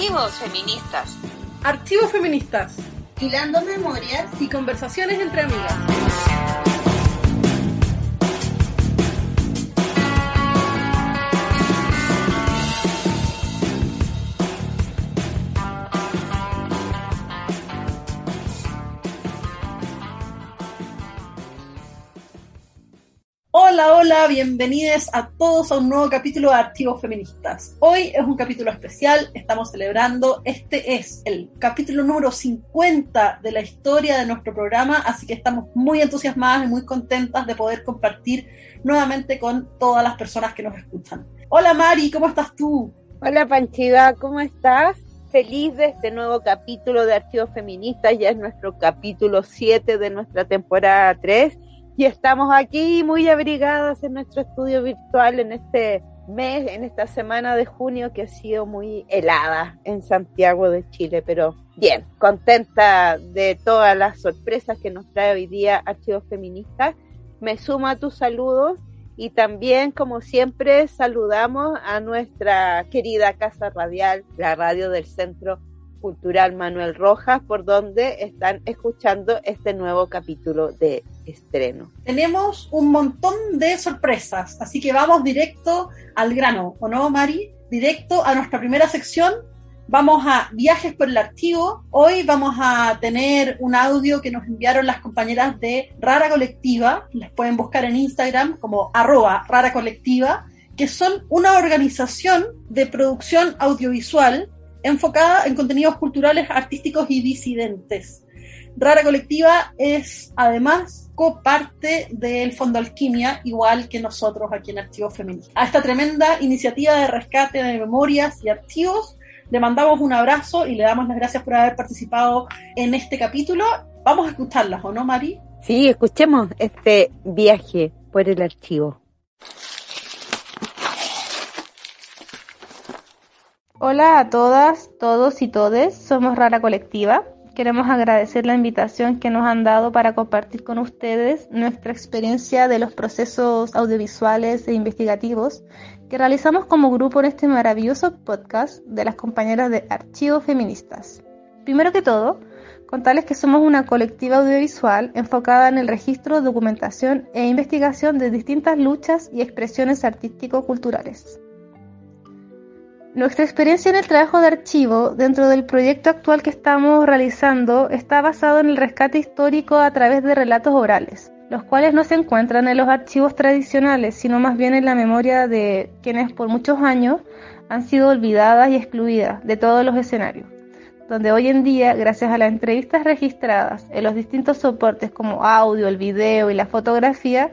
Archivos feministas. Archivos feministas. Hilando memorias y conversaciones entre amigas. Hola, hola, bienvenidos a todos a un nuevo capítulo de Archivos Feministas. Hoy es un capítulo especial, estamos celebrando, este es el capítulo número 50 de la historia de nuestro programa, así que estamos muy entusiasmadas y muy contentas de poder compartir nuevamente con todas las personas que nos escuchan. Hola Mari, ¿cómo estás tú? Hola Panchiva, ¿cómo estás? Feliz de este nuevo capítulo de Archivos Feministas, ya es nuestro capítulo 7 de nuestra temporada 3 y estamos aquí muy abrigadas en nuestro estudio virtual en este mes, en esta semana de junio que ha sido muy helada en Santiago de Chile, pero bien, contenta de todas las sorpresas que nos trae hoy día Archivos Feministas. Me sumo a tus saludos y también, como siempre, saludamos a nuestra querida Casa Radial, la radio del Centro Cultural Manuel Rojas, por donde están escuchando este nuevo capítulo de estreno. Tenemos un montón de sorpresas, así que vamos directo al grano, ¿o no, Mari? Directo a nuestra primera sección. Vamos a viajes por el archivo. Hoy vamos a tener un audio que nos enviaron las compañeras de Rara Colectiva. Las pueden buscar en Instagram como arroba Rara Colectiva, que son una organización de producción audiovisual enfocada en contenidos culturales, artísticos y disidentes. Rara Colectiva es además coparte del Fondo Alquimia, igual que nosotros aquí en Archivos Femeninos. A esta tremenda iniciativa de rescate de memorias y archivos le mandamos un abrazo y le damos las gracias por haber participado en este capítulo. Vamos a escucharlas, ¿o no, Mari? Sí, escuchemos este viaje por el archivo. Hola a todas, todos y todes, somos Rara Colectiva. Queremos agradecer la invitación que nos han dado para compartir con ustedes nuestra experiencia de los procesos audiovisuales e investigativos que realizamos como grupo en este maravilloso podcast de las compañeras de Archivos Feministas. Primero que todo, contarles que somos una colectiva audiovisual enfocada en el registro, documentación e investigación de distintas luchas y expresiones artístico-culturales. Nuestra experiencia en el trabajo de archivo dentro del proyecto actual que estamos realizando está basado en el rescate histórico a través de relatos orales, los cuales no se encuentran en los archivos tradicionales, sino más bien en la memoria de quienes por muchos años han sido olvidadas y excluidas de todos los escenarios, donde hoy en día, gracias a las entrevistas registradas en los distintos soportes como audio, el video y la fotografía,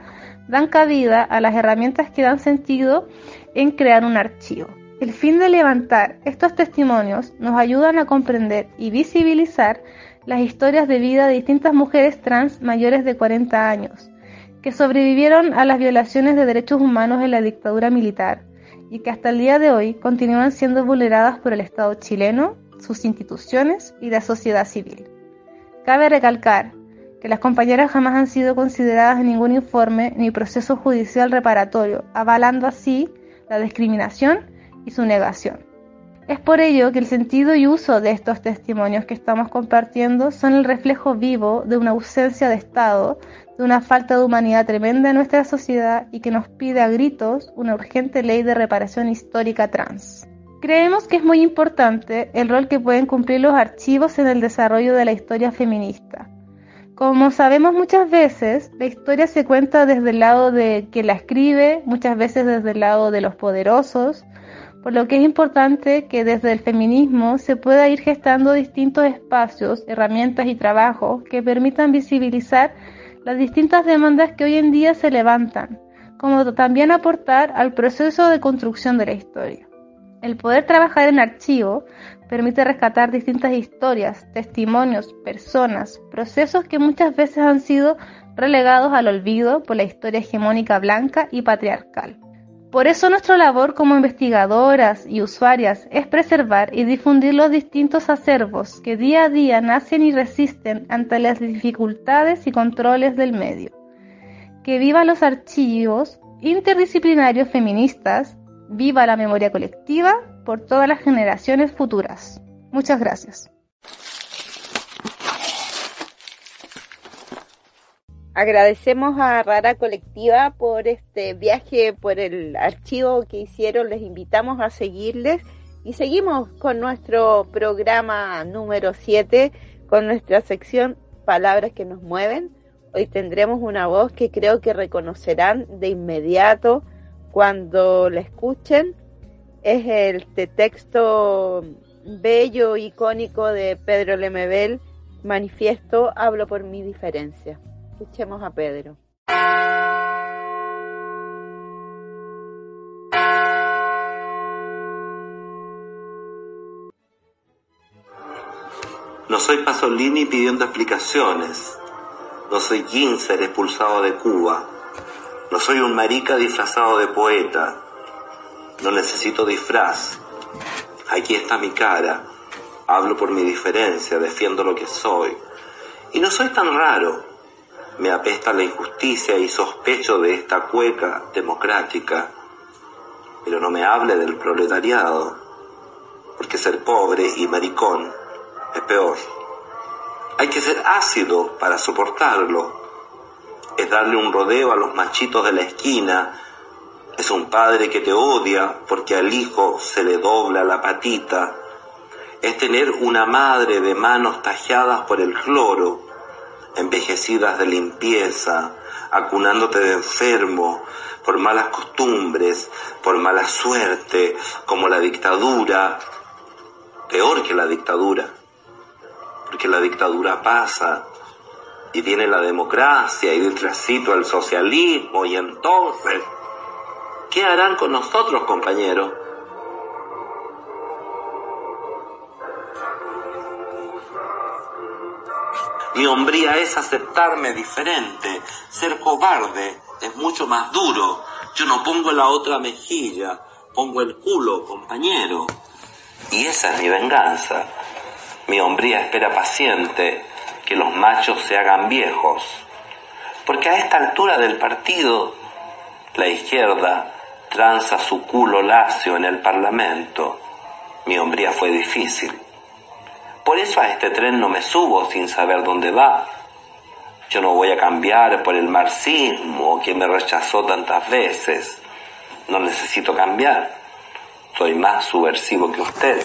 dan cabida a las herramientas que dan sentido en crear un archivo. El fin de levantar estos testimonios nos ayudan a comprender y visibilizar las historias de vida de distintas mujeres trans mayores de 40 años, que sobrevivieron a las violaciones de derechos humanos en la dictadura militar y que hasta el día de hoy continúan siendo vulneradas por el Estado chileno, sus instituciones y la sociedad civil. Cabe recalcar que las compañeras jamás han sido consideradas en ningún informe ni proceso judicial reparatorio, avalando así la discriminación y su negación. Es por ello que el sentido y uso de estos testimonios que estamos compartiendo son el reflejo vivo de una ausencia de Estado, de una falta de humanidad tremenda en nuestra sociedad y que nos pide a gritos una urgente ley de reparación histórica trans. Creemos que es muy importante el rol que pueden cumplir los archivos en el desarrollo de la historia feminista. Como sabemos muchas veces, la historia se cuenta desde el lado de quien la escribe, muchas veces desde el lado de los poderosos, por lo que es importante que desde el feminismo se pueda ir gestando distintos espacios, herramientas y trabajos que permitan visibilizar las distintas demandas que hoy en día se levantan, como también aportar al proceso de construcción de la historia. El poder trabajar en archivo permite rescatar distintas historias, testimonios, personas, procesos que muchas veces han sido relegados al olvido por la historia hegemónica blanca y patriarcal. Por eso nuestra labor como investigadoras y usuarias es preservar y difundir los distintos acervos que día a día nacen y resisten ante las dificultades y controles del medio. Que viva los archivos interdisciplinarios feministas, viva la memoria colectiva, por todas las generaciones futuras. Muchas gracias. Agradecemos a Rara Colectiva por este viaje, por el archivo que hicieron. Les invitamos a seguirles y seguimos con nuestro programa número 7, con nuestra sección Palabras que nos mueven. Hoy tendremos una voz que creo que reconocerán de inmediato cuando la escuchen. Es el texto bello, icónico de Pedro Lemebel, Manifiesto, hablo por mi diferencia. Escuchemos a Pedro. No soy Pasolini pidiendo explicaciones. No soy Ginzer expulsado de Cuba. No soy un marica disfrazado de poeta. No necesito disfraz. Aquí está mi cara. Hablo por mi diferencia, defiendo lo que soy. Y no soy tan raro me apesta la injusticia y sospecho de esta cueca democrática. Pero no me hable del proletariado, porque ser pobre y maricón es peor. Hay que ser ácido para soportarlo. Es darle un rodeo a los machitos de la esquina. Es un padre que te odia porque al hijo se le dobla la patita. Es tener una madre de manos talladas por el cloro envejecidas de limpieza, acunándote de enfermo, por malas costumbres, por mala suerte, como la dictadura, peor que la dictadura, porque la dictadura pasa y viene la democracia y detrásito el socialismo y entonces, ¿qué harán con nosotros, compañeros? Mi hombría es aceptarme diferente. Ser cobarde es mucho más duro. Yo no pongo la otra mejilla, pongo el culo, compañero. Y esa es mi venganza. Mi hombría espera paciente que los machos se hagan viejos. Porque a esta altura del partido, la izquierda tranza su culo lacio en el Parlamento. Mi hombría fue difícil. Por eso a este tren no me subo sin saber dónde va. Yo no voy a cambiar por el marxismo que me rechazó tantas veces. No necesito cambiar. Soy más subversivo que usted.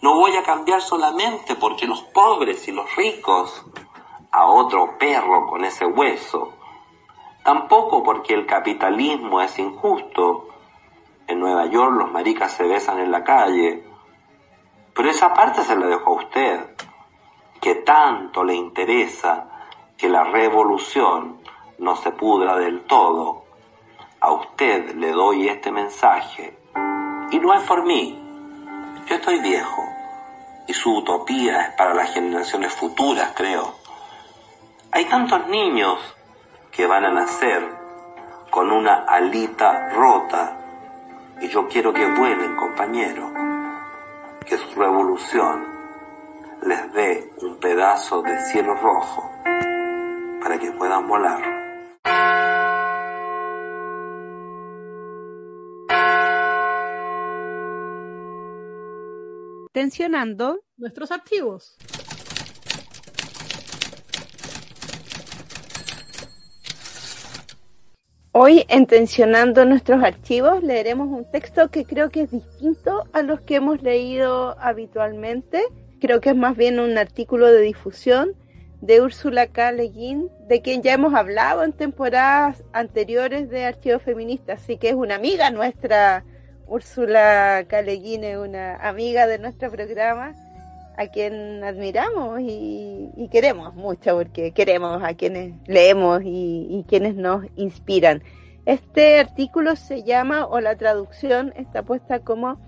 No voy a cambiar solamente porque los pobres y los ricos a otro perro con ese hueso. Tampoco porque el capitalismo es injusto. En Nueva York los maricas se besan en la calle pero esa parte se la dejo a usted, que tanto le interesa que la revolución no se pudra del todo. A usted le doy este mensaje. Y no es por mí. Yo estoy viejo. Y su utopía es para las generaciones futuras, creo. Hay tantos niños que van a nacer con una alita rota. Y yo quiero que vuelen, compañero que su revolución les dé un pedazo de cielo rojo para que puedan volar. Tensionando nuestros archivos. Hoy, en Tensionando nuestros archivos, leeremos un texto que creo que es distinto a los que hemos leído habitualmente. Creo que es más bien un artículo de difusión de Úrsula K. Le de quien ya hemos hablado en temporadas anteriores de Archivos Feministas, así que es una amiga nuestra. Úrsula K. Le es una amiga de nuestro programa a quien admiramos y, queremos mucho, porque queremos a quienes leemos y, quienes nos inspiran. Este artículo se llama, o la traducción está puesta como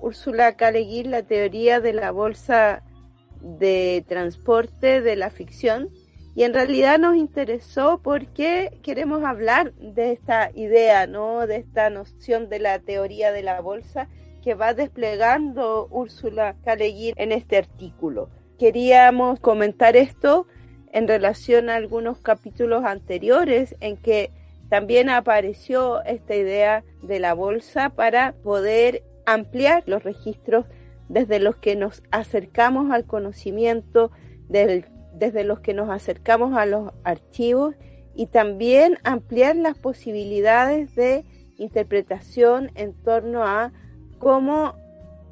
Úrsula K. la teoría de la bolsa de transporte de la ficción. Y en realidad nos interesó porque queremos hablar de esta idea, ¿no? De esta noción de la teoría de la bolsa que va desplegando Úrsula Caleguín en este artículo. Queríamos comentar esto en relación a algunos capítulos anteriores en que también apareció esta idea de la bolsa para poder ampliar los registros desde los que nos acercamos al conocimiento, desde los que nos acercamos a los archivos y también ampliar las posibilidades de interpretación en torno a cómo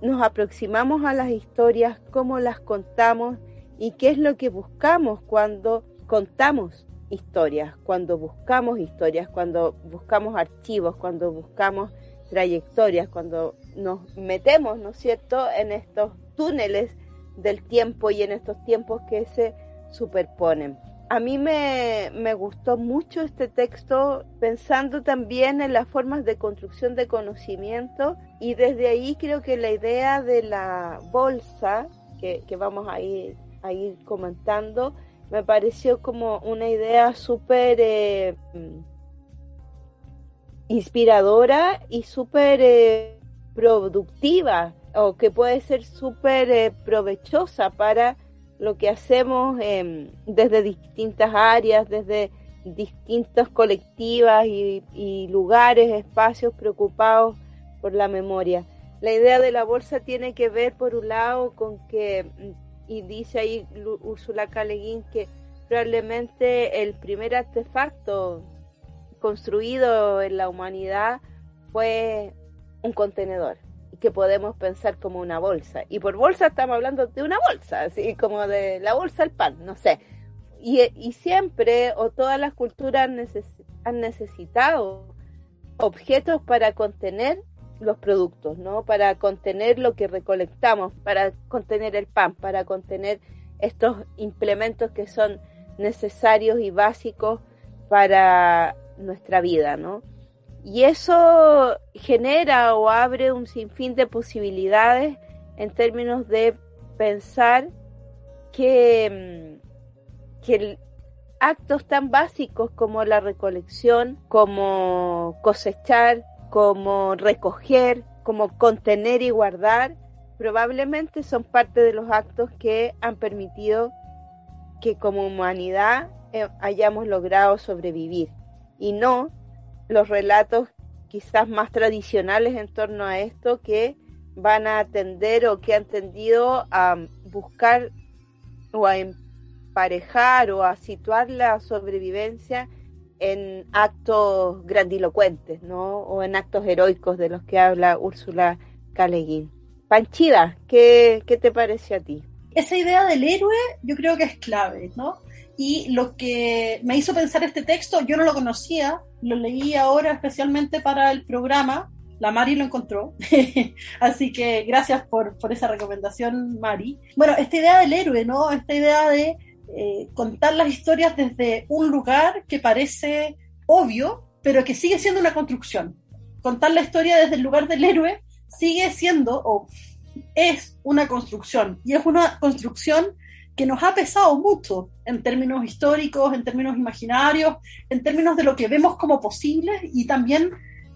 nos aproximamos a las historias, cómo las contamos y qué es lo que buscamos cuando contamos historias, cuando buscamos historias, cuando buscamos archivos, cuando buscamos trayectorias, cuando nos metemos, ¿no es cierto?, en estos túneles del tiempo y en estos tiempos que se superponen. A mí me, me, gustó mucho este texto pensando también en las formas de construcción de conocimiento y desde ahí creo que la idea de la bolsa que, que vamos a ir, a ir comentando me pareció como una idea súper eh, inspiradora y súper eh, productiva o que puede ser súper eh, provechosa para lo que hacemos em, desde distintas áreas, desde distintas colectivas y, y, lugares, espacios preocupados por la memoria. La idea de la bolsa tiene que ver, por un lado, con que, y dice ahí Úrsula Caleguín, que probablemente el primer artefacto construido en la humanidad fue un contenedor que podemos pensar como una bolsa. Y por bolsa estamos hablando de una bolsa, así como de la bolsa al pan, no sé. Y, y siempre o todas las culturas han necesitado objetos para contener los productos, ¿no? Para contener lo que recolectamos, para contener el pan, para contener estos implementos que son necesarios y básicos para nuestra vida, ¿no? Y eso genera o abre un sinfín de posibilidades en términos de pensar que, mm, actos tan básicos como la recolección, como cosechar, como recoger, como contener y guardar, probablemente son parte de los actos que han permitido que como humanidad eh, hayamos logrado sobrevivir. Y no los relatos quizás más tradicionales en torno a esto que van a atender o que han tendido a buscar o a emparejar o a situar la sobrevivencia en actos grandilocuentes, ¿no? O en actos heroicos de los que habla Úrsula Caleguín. Panchida, ¿qué, ¿qué te parece a ti? Esa idea del héroe yo creo que es clave, ¿no? Y lo que me hizo pensar este texto, yo no lo conocía, lo leí ahora especialmente para el programa. La Mari lo encontró. Así que gracias por, por, esa recomendación, Mari. Bueno, esta idea del héroe, ¿no? Esta idea de eh, contar las historias desde un lugar que parece obvio, pero que sigue siendo una construcción. Contar la historia desde el lugar del héroe sigue siendo, o es una construcción. Y es una construcción que nos ha pesado mucho en términos históricos, en términos imaginarios, en términos de lo que vemos como posible y también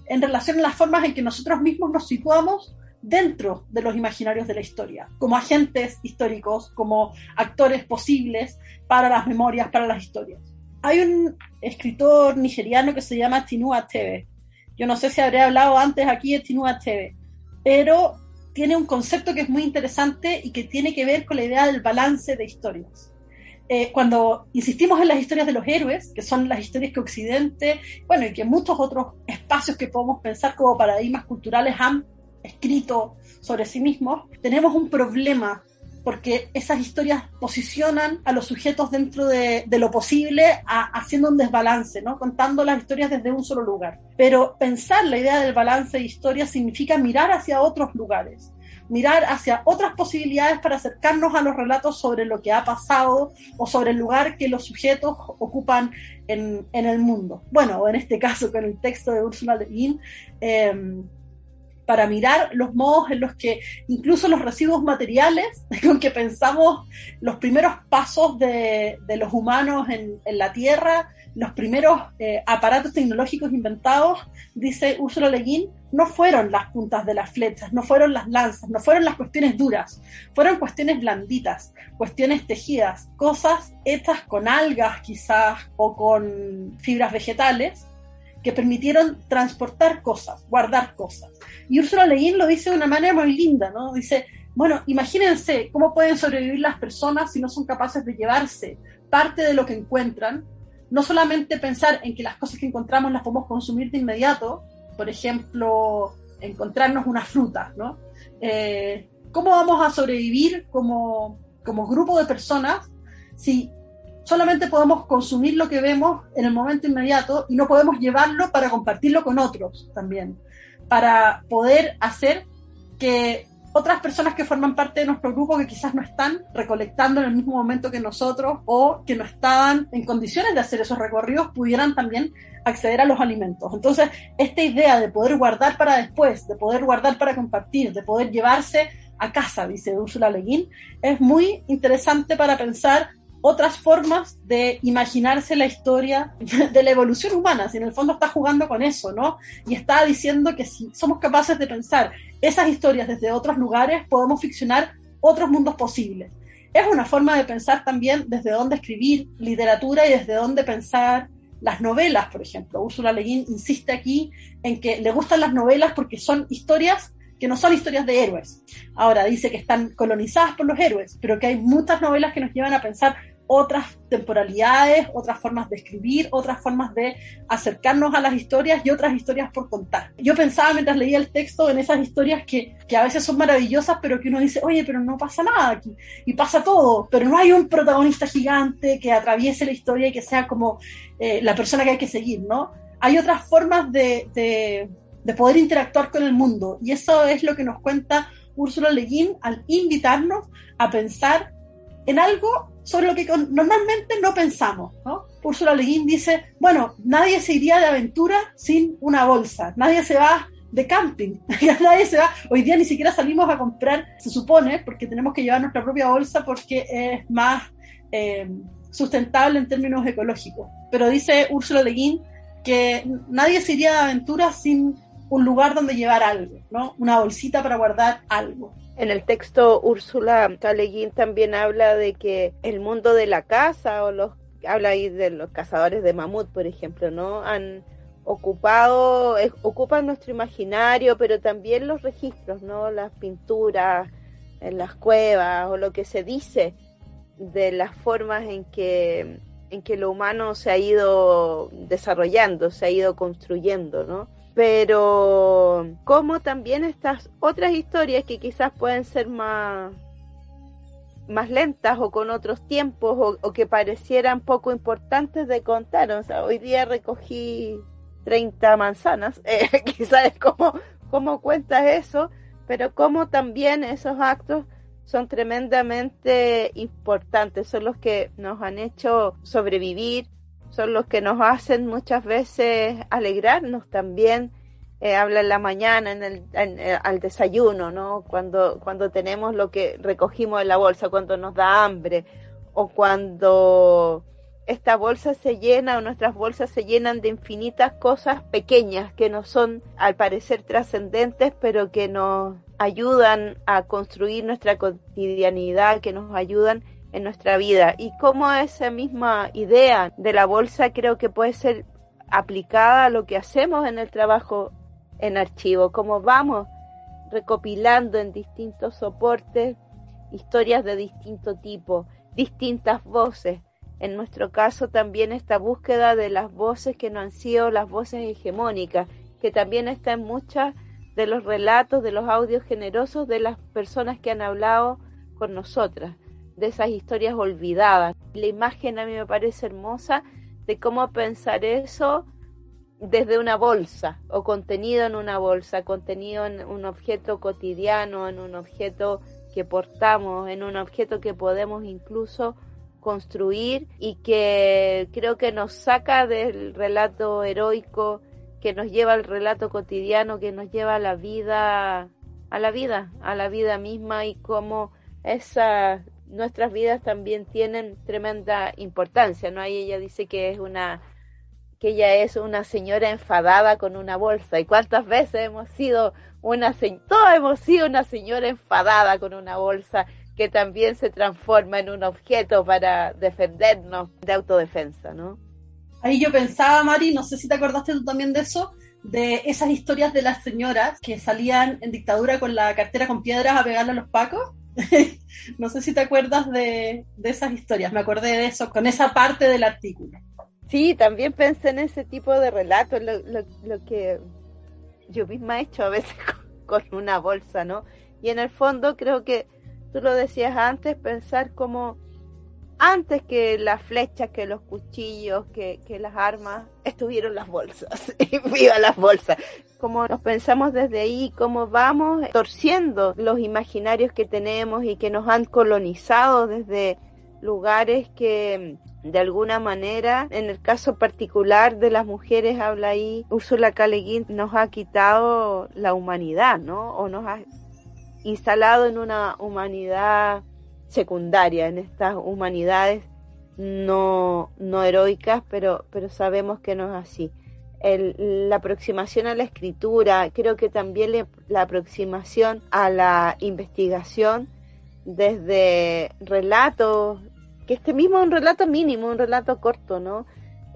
en relación a las formas en que nosotros mismos nos situamos dentro de los imaginarios de la historia, como agentes históricos, como actores posibles para las memorias, para las historias. Hay un escritor nigeriano que se llama Tinua Tebe. Yo no sé si habré hablado antes aquí de Tinua Tebe, pero tiene un concepto que es muy interesante y que tiene que ver con la idea del balance de historias. Eh, cuando insistimos en las historias de los héroes, que son las historias que Occidente, bueno, y que muchos otros espacios que podemos pensar como paradigmas culturales han escrito sobre sí mismos, tenemos un problema porque esas historias posicionan a los sujetos dentro de, lo posible, haciendo un desbalance, ¿no? contando las historias desde un solo lugar. Pero pensar la idea del balance de historias significa mirar hacia otros lugares, mirar hacia otras posibilidades para acercarnos a los relatos sobre lo que ha pasado o sobre el lugar que los sujetos ocupan en, el mundo. Bueno, en este caso con el texto de Ursula Le Guin, eh, para mirar los modos en los que incluso los residuos materiales con que pensamos los primeros pasos de, los humanos en, la Tierra, los primeros eh, aparatos tecnológicos inventados, dice Ursula Le Guin, no fueron las puntas de las flechas, no fueron las lanzas, no fueron las cuestiones duras, fueron cuestiones blanditas, cuestiones tejidas, cosas hechas con algas quizás o con fibras vegetales que permitieron transportar cosas, guardar cosas. Y Ursula Le Guin lo dice de una manera muy linda, ¿no? Dice, bueno, imagínense cómo pueden sobrevivir las personas si no son capaces de llevarse parte de lo que encuentran, no solamente pensar en que las cosas que encontramos las podemos consumir de inmediato, por ejemplo, encontrarnos una fruta, ¿no? Eh, ¿Cómo vamos a sobrevivir como, como grupo de personas si solamente podemos consumir lo que vemos en el momento inmediato y no podemos llevarlo para compartirlo con otros también, para poder hacer que otras personas que forman parte de nuestro grupo que quizás no están recolectando en el mismo momento que nosotros o que no estaban en condiciones de hacer esos recorridos pudieran también acceder a los alimentos. Entonces, esta idea de poder guardar para después, de poder guardar para compartir, de poder llevarse a casa, dice Úrsula Le Guin, es muy interesante para pensar otras formas de imaginarse la historia de la evolución humana, si en el fondo está jugando con eso, ¿no? Y está diciendo que si somos capaces de pensar esas historias desde otros lugares, podemos ficcionar otros mundos posibles. Es una forma de pensar también desde dónde escribir literatura y desde dónde pensar las novelas, por ejemplo. Úrsula Le Guin insiste aquí en que le gustan las novelas porque son historias que no son historias de héroes. Ahora dice que están colonizadas por los héroes, pero que hay muchas novelas que nos llevan a pensar otras temporalidades, otras formas de escribir, otras formas de acercarnos a las historias y otras historias por contar. Yo pensaba mientras leía el texto en esas historias que, que a veces son maravillosas, pero que uno dice, oye, pero no pasa nada aquí, y pasa todo, pero no hay un protagonista gigante que atraviese la historia y que sea como eh, la persona que hay que seguir, ¿no? Hay otras formas de, de, de poder interactuar con el mundo, y eso es lo que nos cuenta Úrsula Le Guin al invitarnos a pensar en algo sobre lo que normalmente no pensamos. ¿no? Úrsula Le Guin dice, bueno, nadie se iría de aventura sin una bolsa, nadie se va de camping, nadie se va, hoy día ni siquiera salimos a comprar, se supone, porque tenemos que llevar nuestra propia bolsa porque es más eh, sustentable en términos ecológicos. Pero dice Úrsula Le Guin que nadie se iría de aventura sin un lugar donde llevar algo, ¿no? Una bolsita para guardar algo. En el texto Úrsula Caleguín también habla de que el mundo de la caza o los habla ahí de los cazadores de mamut, por ejemplo, ¿no? Han ocupado, ocupan nuestro imaginario, pero también los registros, ¿no? Las pinturas en las cuevas o lo que se dice de las formas en que en que lo humano se ha ido desarrollando, se ha ido construyendo, ¿no? Pero como también estas otras historias que quizás pueden ser más más lentas o con otros tiempos o, que parecieran poco importantes de contar. O sea, hoy día recogí 30 manzanas, eh, quizás es como, como cuentas eso, pero como también esos actos son tremendamente importantes, son los que nos han hecho sobrevivir, son los que nos hacen muchas veces alegrarnos también. Eh, habla en la mañana, en el, eh, al desayuno, ¿no? Cuando, cuando tenemos lo que recogimos en la bolsa, cuando nos da hambre, o cuando esta bolsa se llena o nuestras bolsas se llenan de infinitas cosas pequeñas que no son al parecer trascendentes, pero que nos ayudan a construir nuestra cotidianidad, que nos ayudan en nuestra vida y cómo esa misma idea de la bolsa creo que puede ser aplicada a lo que hacemos en el trabajo en archivo, cómo vamos recopilando en distintos soportes historias de distinto tipo, distintas voces. En nuestro caso también esta búsqueda de las voces que no han sido las voces hegemónicas, que también está en muchas de los relatos, de los audios generosos de las personas que han hablado con nosotras de esas historias olvidadas. La imagen a mí me parece hermosa de cómo pensar eso desde una bolsa o contenido en una bolsa, contenido en un objeto cotidiano, en un objeto que portamos, en un objeto que podemos incluso construir y que creo que nos saca del relato heroico, que nos lleva al relato cotidiano, que nos lleva a la vida, a la vida, a la vida misma y cómo esa nuestras vidas también tienen tremenda importancia, ¿no? Ahí ella dice que es una que ella es una señora enfadada con una bolsa. ¿Y cuántas veces hemos sido una todos hemos sido una señora enfadada con una bolsa que también se transforma en un objeto para defendernos de autodefensa, ¿no? Ahí yo pensaba, Mari, no sé si te acordaste tú también de eso, de esas historias de las señoras que salían en dictadura con la cartera con piedras a pegarle a los pacos. no sé si te acuerdas de, de, esas historias, me acordé de eso con esa parte del artículo. Sí, también pensé en ese tipo de relatos, lo, lo, lo que yo misma he hecho a veces con, con una bolsa, ¿no? Y en el fondo creo que tú lo decías antes, pensar como antes que las flechas, que los cuchillos, que, que las armas, estuvieron las bolsas. viva las bolsas. Como nos pensamos desde ahí, cómo vamos torciendo los imaginarios que tenemos y que nos han colonizado desde lugares que de alguna manera, en el caso particular de las mujeres, habla ahí, Úrsula K. nos ha quitado la humanidad, ¿no? O nos ha instalado en una humanidad secundaria, en estas humanidades no, no heroicas, pero, pero sabemos que no es así. El, la aproximación a la escritura, creo que también la aproximación a la investigación desde relatos, que este mismo es un relato mínimo, un relato corto, ¿no?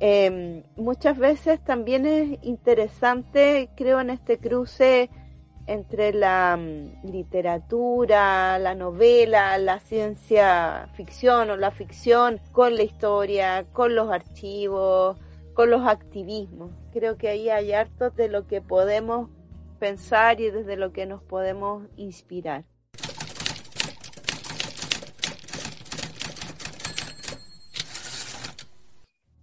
Eh, muchas veces también es interesante, creo, en este cruce entre la mm, literatura, la novela, la ciencia ficción o la ficción con la historia, con los archivos, con los activismos. Creo que ahí hay harto de lo que podemos pensar y desde lo que nos podemos inspirar.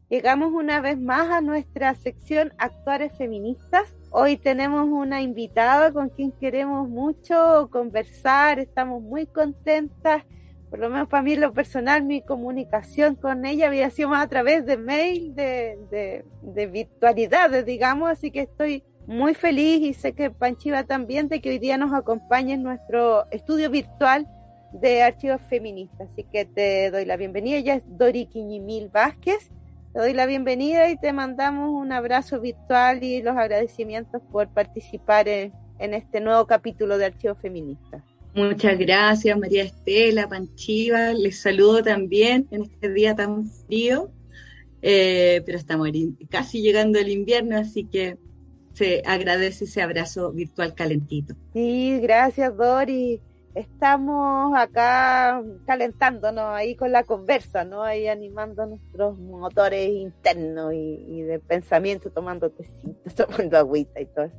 Llegamos una vez más a nuestra sección Actores Feministas Hoy tenemos una invitada con quien queremos mucho conversar, estamos muy contentas, por lo menos para mí lo personal, mi comunicación con ella había sido más a través de mail, de, de, de virtualidades, digamos, así que estoy muy feliz y sé que Panchiva también de que hoy día nos acompañe en nuestro estudio virtual de archivos feministas. Así que te doy la bienvenida. Ella es Dori Quiñimil Vázquez te doy la bienvenida y te mandamos un abrazo virtual y los agradecimientos por participar en, este nuevo capítulo de Archivo Feminista. Muchas gracias, María Estela, Panchiva. Les saludo también en este día tan frío, eh, pero estamos casi llegando el invierno, así que se agradece ese abrazo virtual calentito. Sí, gracias, Dori estamos acá calentándonos ahí con la conversa, ¿no? Ahí animando nuestros motores internos y, de pensamiento, tomando tecitos, tomando agüita y todo.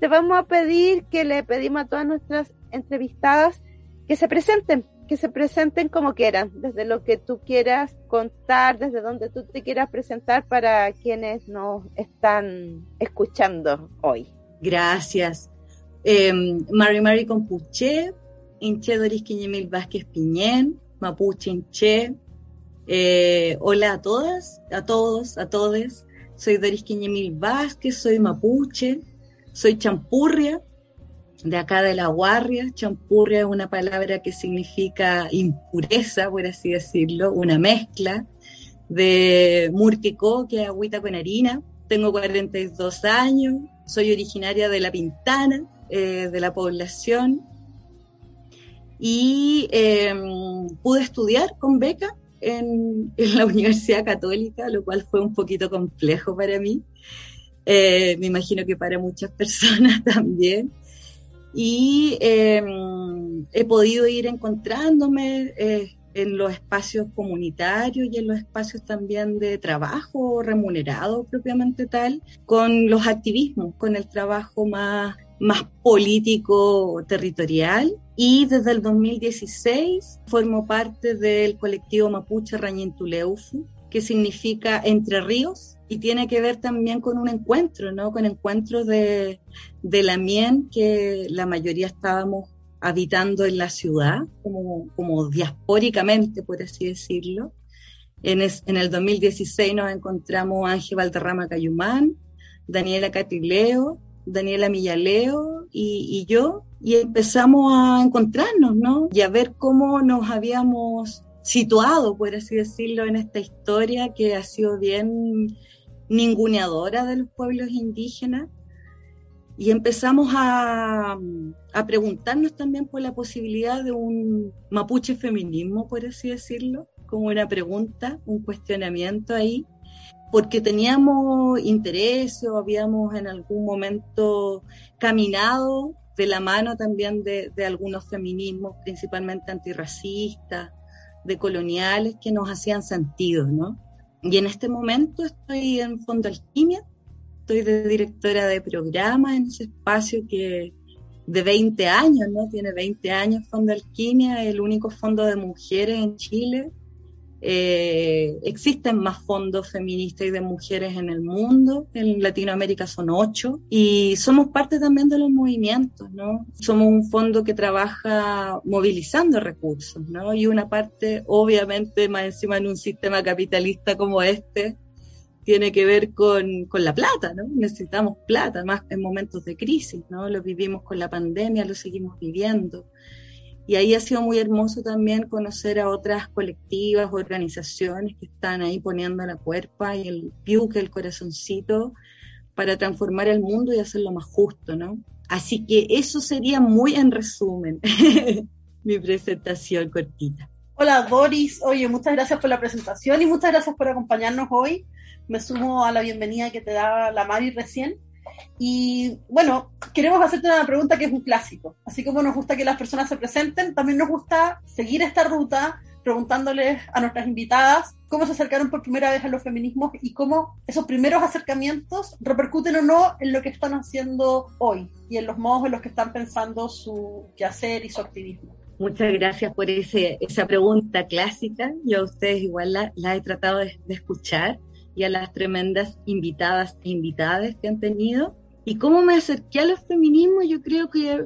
Te vamos a pedir que le pedimos a todas nuestras entrevistadas que se presenten, que se presenten como quieran, desde lo que tú quieras contar, desde donde tú te quieras presentar para quienes nos están escuchando hoy. Gracias. Eh, Mari Mari Compuche, Inche Doris Quiñemil Vázquez Piñén, Mapuche Inche. Eh, hola a todas, a todos, a todes. Soy Doris Quiñemil Vázquez, soy mapuche, soy champurria, de acá de la Guarria. Champurria es una palabra que significa impureza, por así decirlo, una mezcla de murticó, que es agüita con harina. Tengo 42 años, soy originaria de La Pintana, eh, de la población y em, pude estudiar con beca en, la Universidad Católica, lo cual fue un poquito complejo para mí. Eh, me imagino que para muchas personas también. Y em, he podido ir encontrándome eh, en los espacios comunitarios y en los espacios también de trabajo remunerado propiamente tal, con los activismos, con el trabajo más más político territorial y desde el 2016 formo parte del colectivo mapuche Rañintuleufu, que significa Entre Ríos y tiene que ver también con un encuentro, ¿no? Con encuentros de, de la mien que la mayoría estábamos habitando en la ciudad, como, como diaspóricamente, por así decirlo. En, en el 2016 nos encontramos Ángel Valderrama Cayumán, Daniela Catileo, Daniela Millaleo y, yo, y empezamos a encontrarnos, ¿no? Y a ver cómo nos habíamos situado, por así decirlo, en esta historia que ha sido bien ninguneadora de los pueblos indígenas. Y empezamos a, a preguntarnos también por la posibilidad de un mapuche feminismo, por así decirlo, como una pregunta, un cuestionamiento ahí. Porque teníamos interés o habíamos en algún momento caminado de la mano también de, algunos feminismos, principalmente antirracistas, de coloniales, que nos hacían sentido, ¿no? Y en este momento estoy en Fondo Alquimia, estoy de directora de programa en ese espacio que de 20 años, ¿no? Tiene 20 años Fondo Alquimia, el único fondo de mujeres en Chile eh, existen más fondos feministas y de mujeres en el mundo, en Latinoamérica son ocho, y somos parte también de los movimientos, ¿no? Somos un fondo que trabaja movilizando recursos, ¿no? Y una parte, obviamente, más encima en un sistema capitalista como este, tiene que ver con, con, la plata, ¿no? Necesitamos plata, más en momentos de crisis, ¿no? Lo vivimos con la pandemia, lo seguimos viviendo. Y ahí ha sido muy hermoso también conocer a otras colectivas, organizaciones que están ahí poniendo la cuerpa y el piuque, el corazoncito, para transformar el mundo y hacerlo más justo, ¿no? Así que eso sería muy en resumen mi presentación cortita. Hola Doris, oye, muchas gracias por la presentación y muchas gracias por acompañarnos hoy. Me sumo a la bienvenida que te da la Mari recién. Y bueno, queremos hacerte una pregunta que es un clásico. Así como nos gusta que las personas se presenten, también nos gusta seguir esta ruta preguntándoles a nuestras invitadas cómo se acercaron por primera vez a los feminismos y cómo esos primeros acercamientos repercuten o no en lo que están haciendo hoy y en los modos en los que están pensando su quehacer y su activismo. Muchas gracias por ese, esa pregunta clásica. Yo a ustedes igual la, he tratado de escuchar y a las tremendas invitadas e invitadas que han tenido. Y cómo me acerqué a los feminismos, yo creo que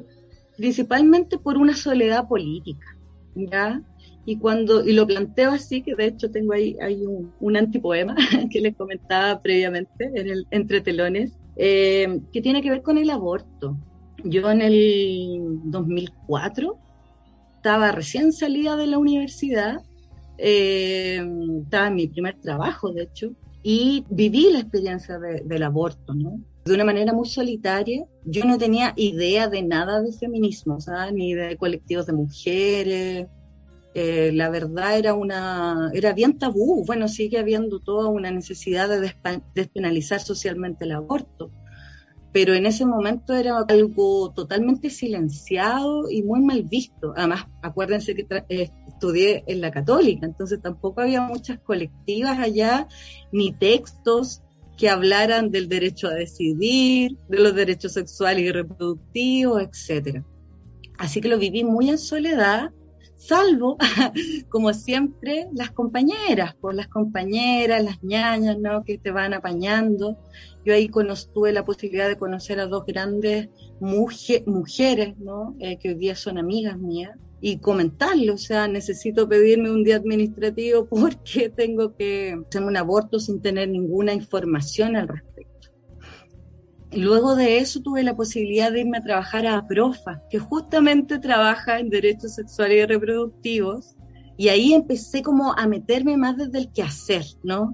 principalmente por una soledad política, ¿ya? Y cuando, y lo planteo así, que de hecho tengo ahí, hay un, un antipoema que les comentaba previamente en el Entre Telones, eh, que tiene que ver con el aborto. Yo en el 2004 estaba recién salida de la universidad, eh, estaba en mi primer trabajo, de hecho, y viví la experiencia de, del aborto, ¿no? De una manera muy solitaria. Yo no tenía idea de nada de feminismo. Ni de colectivos de mujeres. Eh, la verdad era una, era bien tabú. Bueno, sigue habiendo toda una necesidad de despenalizar socialmente el aborto. Pero en ese momento era algo totalmente silenciado y muy mal visto. Además, acuérdense que eh, estudié en la católica, entonces tampoco había muchas colectivas allá, ni textos que hablaran del derecho a decidir, de los derechos sexuales y reproductivos, etcétera. Así que lo viví muy en soledad, salvo, como siempre, las compañeras, pues las compañeras, las ñañas, ¿no? Que te van apañando. Yo ahí tuve la posibilidad de conocer a dos grandes mujeres, ¿no? Eh, que hoy día son amigas mías, y comentarlo, o sea, necesito pedirme un día administrativo porque tengo que hacerme un aborto sin tener ninguna información al respecto. Luego de eso tuve la posibilidad de irme a trabajar a APROFA, que justamente trabaja en derechos sexuales y reproductivos, y ahí empecé como a meterme más desde el quehacer, ¿no?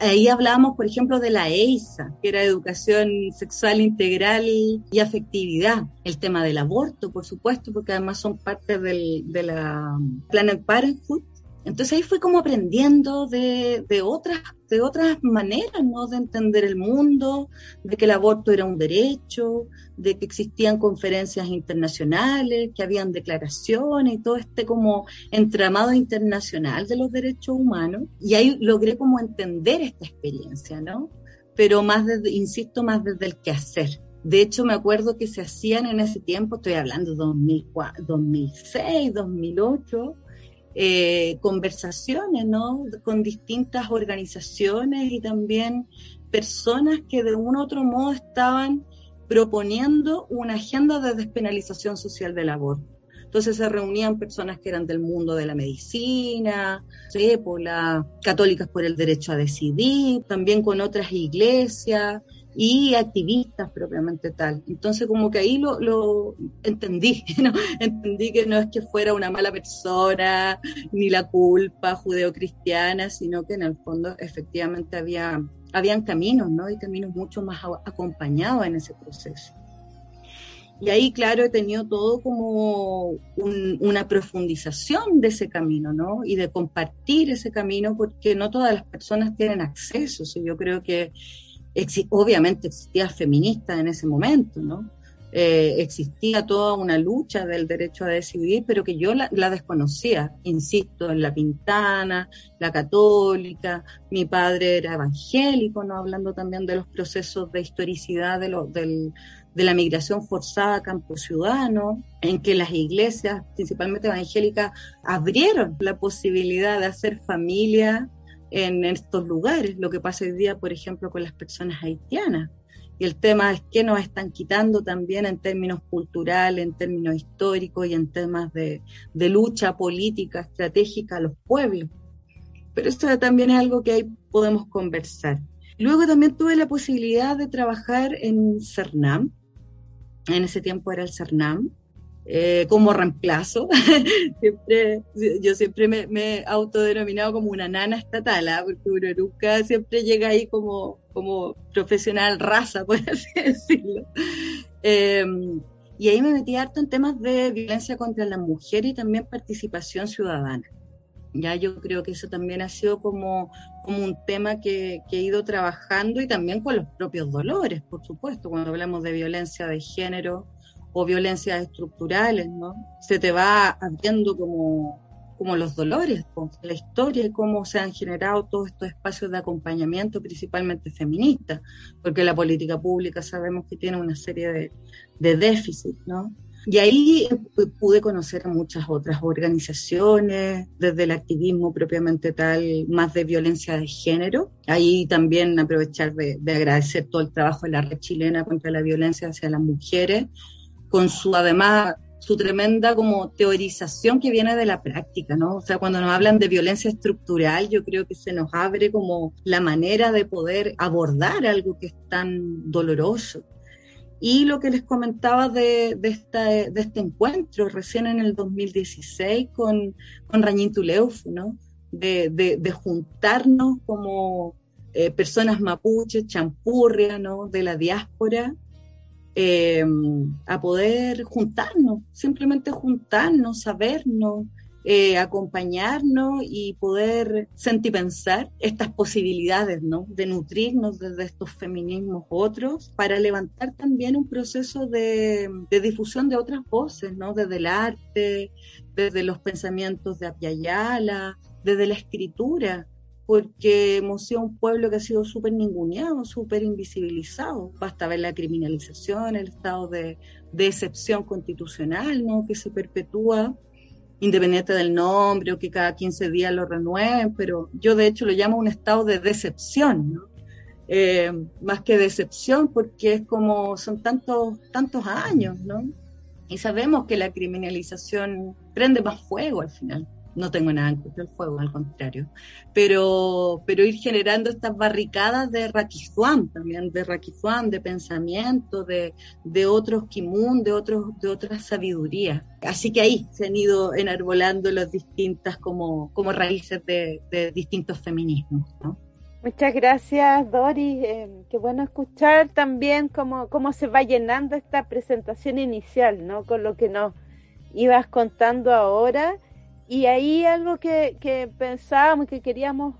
Ahí hablábamos, por ejemplo, de la EISA, que era Educación Sexual Integral y Afectividad. El tema del aborto, por supuesto, porque además son parte del, de la Planet Parenthood. Entonces ahí fui como aprendiendo de, de, otras, de otras maneras, ¿no? De entender el mundo, de que el aborto era un derecho, de que existían conferencias internacionales, que habían declaraciones y todo este como entramado internacional de los derechos humanos. Y ahí logré como entender esta experiencia, ¿no? Pero más desde, insisto, más desde el quehacer. De hecho, me acuerdo que se hacían en ese tiempo, estoy hablando de 2004, 2006, 2008, eh, conversaciones. Con distintas organizaciones y también personas que de un u otro modo estaban proponiendo una agenda de despenalización social del aborto. Entonces se reunían personas que eran del mundo de la medicina, por las católicas por el derecho a decidir, también con otras iglesias, y activistas propiamente tal. Entonces como que ahí lo, lo entendí, ¿no? entendí que no es que fuera una mala persona ni la culpa judeocristiana, sino que en el fondo efectivamente había, habían caminos, ¿no? Y caminos mucho más acompañados en ese proceso. Y ahí, claro, he tenido todo como una profundización de ese camino, ¿no? Y de compartir ese camino, porque no todas las personas tienen acceso. yo creo que obviamente existía feminista en ese momento, ¿no? Eh, existía toda una lucha del derecho a decidir, pero que yo la, desconocía, insisto, en la Pintana, la católica, mi padre era evangélico, ¿no? hablando también de los procesos de historicidad de, lo, del, de la migración forzada a campo ciudadano, en que las iglesias, principalmente evangélicas, abrieron la posibilidad de hacer familia en estos lugares, lo que pasa hoy día, por ejemplo, con las personas haitianas y el tema es que nos están quitando también en términos culturales, en términos históricos y en temas de, lucha política, estratégica a los pueblos. Pero esto también es algo que ahí podemos conversar. Luego también tuve la posibilidad de trabajar en CERNAM. En ese tiempo era el CERNAM, eh, como reemplazo. siempre, yo siempre me, he autodenominado como una nana estatal, ¿ah? porque uno siempre llega ahí como, como profesional raza, por así decirlo. Em, y ahí me metí harto en temas de violencia contra la mujer y también participación ciudadana. Ya yo creo que eso también ha sido como, como un tema que, que, he ido trabajando y también con los propios dolores, por supuesto, cuando hablamos de violencia de género, o violencias estructurales, ¿no? Se te va abriendo como, como los dolores, la historia y cómo se han generado todos estos espacios de acompañamiento, principalmente feministas, porque la política pública sabemos que tiene una serie de, de déficits, ¿no? Y ahí pude conocer a muchas otras organizaciones, desde el activismo propiamente tal, más de violencia de género. Ahí también aprovechar de, de agradecer todo el trabajo de la red chilena contra la violencia hacia las mujeres, con su además su tremenda como teorización que viene de la práctica, ¿no? O sea, cuando nos hablan de violencia estructural, yo creo que se nos abre como la manera de poder abordar algo que es tan doloroso. Y lo que les comentaba de, de, esta, de este encuentro recién en el 2016 con, con Rañín Tuleufu, ¿no? De, de, de juntarnos como eh, personas mapuches, champurria, ¿no? De la diáspora, eh, a poder juntarnos, simplemente juntarnos, sabernos, eh, acompañarnos y poder sentir pensar estas posibilidades, ¿no? De nutrirnos desde estos feminismos otros para levantar también un proceso de, de difusión de otras voces, ¿no? Desde el arte, desde los pensamientos de Apiayala, desde la escritura, porque hemos sido un pueblo que ha sido súper ninguneado, súper invisibilizado. Basta ver la criminalización, el estado de, excepción constitucional ¿no? que se perpetúa independiente del nombre o que cada 15 días lo renueven, pero yo de hecho lo llamo un estado de decepción, ¿no? Eh, más que decepción, porque es como son tantos, tantos años, ¿no? Y sabemos que la criminalización prende más fuego al final no tengo nada en contra del fuego, al contrario, pero, pero ir generando estas barricadas de Raquizuán también, de Raquizuán, de pensamiento, de, de otros kimun, de, otros, de otras sabidurías. Así que ahí se han ido enarbolando las distintas como, como raíces de, distintos feminismos. Muchas gracias, Doris. Eh, qué bueno escuchar también cómo, cómo se va llenando esta presentación inicial, ¿no? Con lo que nos ibas contando ahora y ahí algo que, pensábamos que queríamos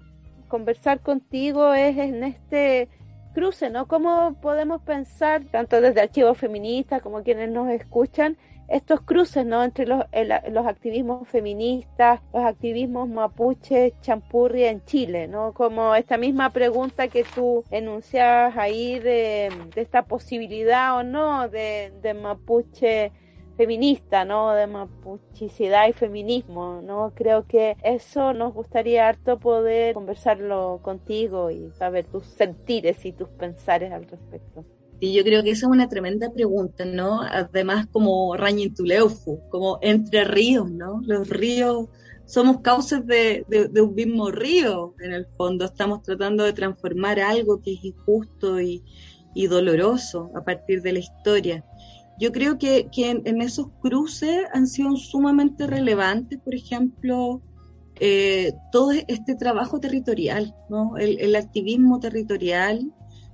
conversar contigo es en este cruce, ¿no? ¿Cómo podemos pensar, tanto desde archivos feministas como quienes nos escuchan, estos cruces, ¿no? Entre los, los activismos feministas, los activismos mapuche, champurri en Chile, ¿no? Como esta misma pregunta que tú enunciabas ahí de, esta posibilidad o no de mapuche feminista, ¿no? De mapuchicidad y feminismo, ¿no? Creo que eso nos gustaría harto poder conversarlo contigo y saber tus sentires y tus pensares al respecto. Y yo creo que esa es una tremenda pregunta, ¿no? Además, como Rañintuleufu, como entre ríos, ¿no? Los ríos somos causas de, un mismo río, en el fondo. Estamos tratando de transformar algo que es injusto y doloroso a partir de la historia. Yo creo que, en, esos cruces han sido sumamente relevantes, por ejemplo, eh, todo este trabajo territorial, ¿no? el, activismo territorial,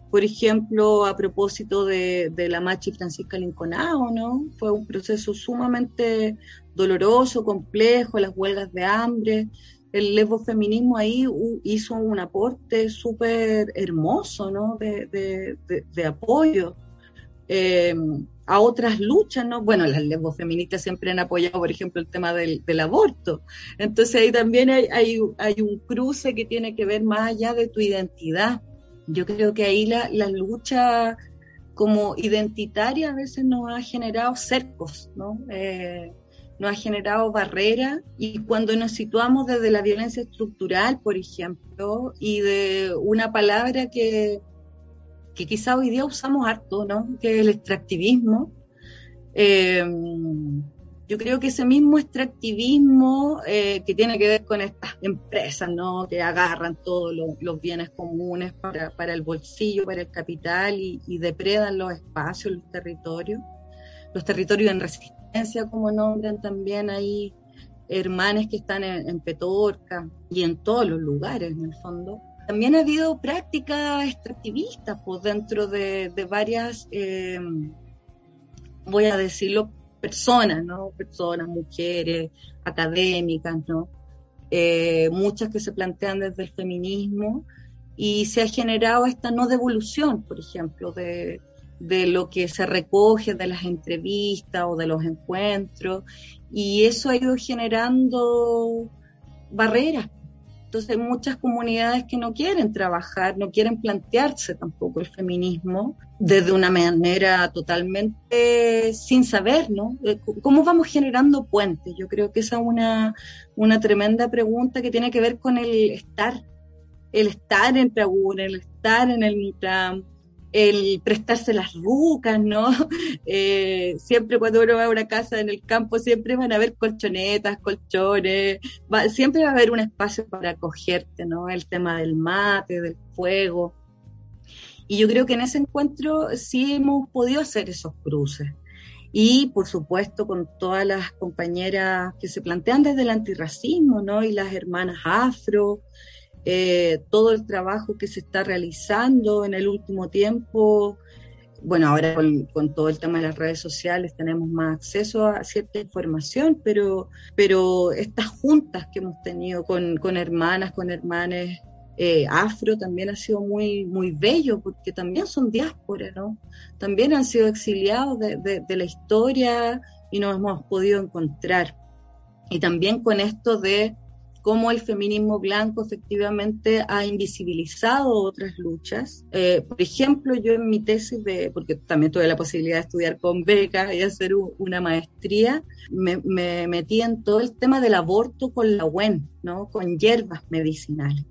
por ejemplo, a propósito de, la Machi Francisca Linconao, ¿no? Fue un proceso sumamente doloroso, complejo, las huelgas de hambre. El lesbofeminismo ahí hizo un aporte súper hermoso, ¿no? De, apoyo. Eh, a otras luchas, ¿no? Bueno, las lesbofeministas siempre han apoyado, por ejemplo, el tema del, aborto. Entonces ahí también hay, hay, un cruce que tiene que ver más allá de tu identidad. Yo creo que ahí la, la lucha como identitaria a veces nos ha generado cercos, ¿no? Eh, nos ha generado barreras y cuando nos situamos desde la violencia estructural, por ejemplo, y de una palabra que que quizá hoy día usamos harto, ¿no? Que es el extractivismo. Eh, yo creo que ese mismo extractivismo eh, que tiene que ver con estas empresas, ¿no? Que agarran todos los bienes comunes para, el bolsillo, para el capital y, depredan los espacios, los territorios. Los territorios en resistencia, como nombran también ahí hermanes que están en, en Petorca y en todos los lugares, en el fondo. También ha habido prácticas extractivistas pues, dentro de, varias, eh, voy a decirlo, personas, ¿no? Personas, mujeres, académicas, ¿no? Eh, muchas que se plantean desde el feminismo y se ha generado esta no devolución, por ejemplo, de, de lo que se recoge de las entrevistas o de los encuentros y eso ha ido generando barreras entonces hay muchas comunidades que no quieren trabajar, no quieren plantearse tampoco el feminismo desde una manera totalmente sin saber, ¿no? Eh, ¿Cómo vamos generando puentes? Yo creo que esa es una, una tremenda pregunta que tiene que ver con el estar, el estar en Tragún, el estar en el MITRAM, el prestarse las rucas, ¿no? Eh, siempre cuando uno va a una casa en el campo, siempre van a haber colchonetas, colchones, siempre va a haber un espacio para acogerte, ¿no? El tema del mate, del fuego. Y yo creo que en ese encuentro sí hemos podido hacer esos cruces. Y por supuesto con todas las compañeras que se plantean desde el antirracismo, ¿no? Y las hermanas afro, eh, todo el trabajo que se está realizando en el último tiempo. Bueno, ahora con, todo el tema de las redes sociales tenemos más acceso a cierta información, pero, pero estas juntas que hemos tenido con, con hermanas, con hermanes eh, afro también ha sido muy, muy bello, porque también son diásporas, ¿no? También han sido exiliados de, de la historia y nos hemos podido encontrar. Y también con esto de cómo el feminismo blanco efectivamente ha invisibilizado otras luchas. Eh, por ejemplo, yo en mi tesis, de, porque también tuve la posibilidad de estudiar con beca y hacer una maestría, me, metí en todo el tema del aborto con la UEN, ¿no? con hierbas medicinales.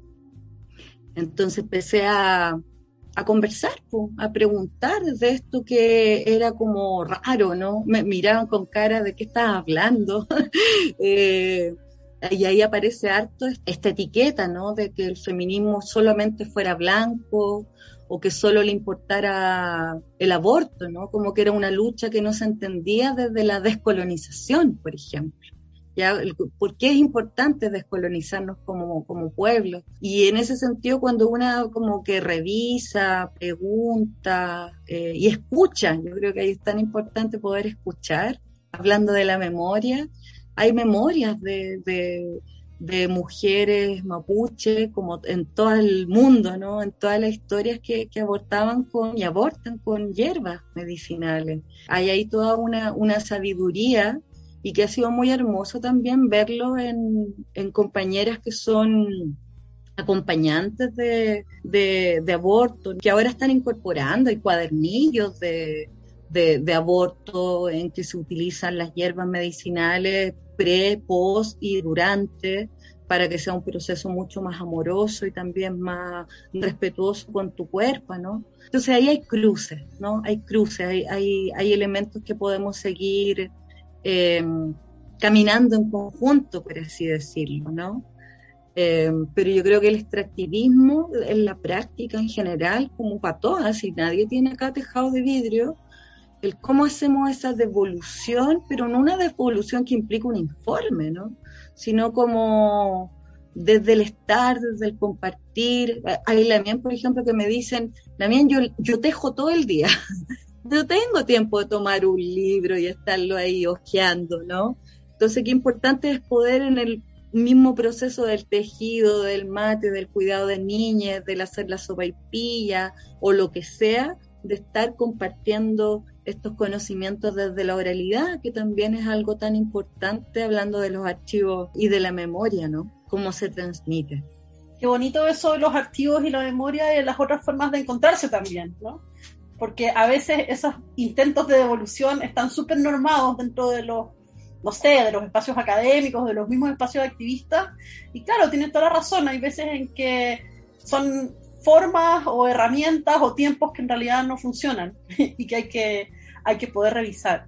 Entonces empecé a, conversar, a preguntar de esto que era como raro, ¿no? Me miraban con cara de qué estaba hablando. eh, y ahí aparece harto esta etiqueta, ¿no? De que el feminismo solamente fuera blanco o que solo le importara el aborto, ¿no? Como que era una lucha que no se entendía desde la descolonización, por ejemplo. ¿Ya? ¿Por qué es importante descolonizarnos como, como pueblo? Y en ese sentido, cuando una como que revisa, pregunta eh, y escucha, yo creo que ahí es tan importante poder escuchar, hablando de la memoria, hay memorias de, mujeres mapuche, como en todo el mundo, ¿no? En todas las historias que, abortaban con y abortan con hierbas medicinales. Hay ahí toda una, una sabiduría y que ha sido muy hermoso también verlo en, compañeras que son acompañantes de, de, aborto, que ahora están incorporando, hay cuadernillos de, de, aborto en que se utilizan las hierbas medicinales pre, post y durante para que sea un proceso mucho más amoroso y también más respetuoso con tu cuerpo, ¿no? Entonces ahí hay cruces, ¿no? Hay cruces, hay, hay, hay elementos que podemos seguir em, caminando en conjunto, por así decirlo, ¿no? Em, pero yo creo que el extractivismo en la práctica en general, como para todas, si nadie tiene acá tejado de vidrio, el cómo hacemos esa devolución, pero no una devolución que implica un informe, ¿no? Sino como, desde el estar, desde el compartir. Hay también, por ejemplo, que me dicen, también yo, yo tejo todo el día. no tengo tiempo de tomar un libro y estarlo ahí hojeando, ¿no? Entonces, qué importante es poder en el mismo proceso del tejido, del mate, del cuidado de niñas, del hacer la sopa y pilla o lo que sea, de estar compartiendo estos conocimientos desde la oralidad, que también es algo tan importante hablando de los archivos y de la memoria, ¿no? Cómo se transmite. Qué bonito eso de los archivos y la memoria y las otras formas de encontrarse también, ¿no? Porque a veces esos intentos de devolución están súper normados dentro de los, no sé, de los espacios académicos, de los mismos espacios activistas. Y claro, tienen toda la razón, hay veces en que son formas o herramientas o tiempos que en realidad no funcionan y que hay que, hay que poder revisar.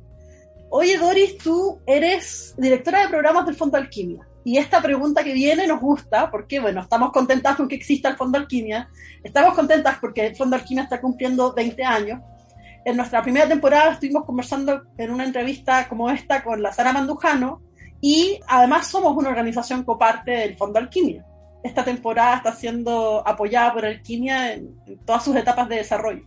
Oye, Doris, tú eres directora de programas del Fondo Alquimia. Y esta pregunta que viene nos gusta porque, bueno, estamos contentas con que exista el Fondo Alquimia. Estamos contentas porque el Fondo Alquimia está cumpliendo 20 años. En nuestra primera temporada estuvimos conversando en una entrevista como esta con la Sara Mandujano y además somos una organización coparte del Fondo Alquimia esta temporada está siendo apoyada por Alquimia en, todas sus etapas de desarrollo.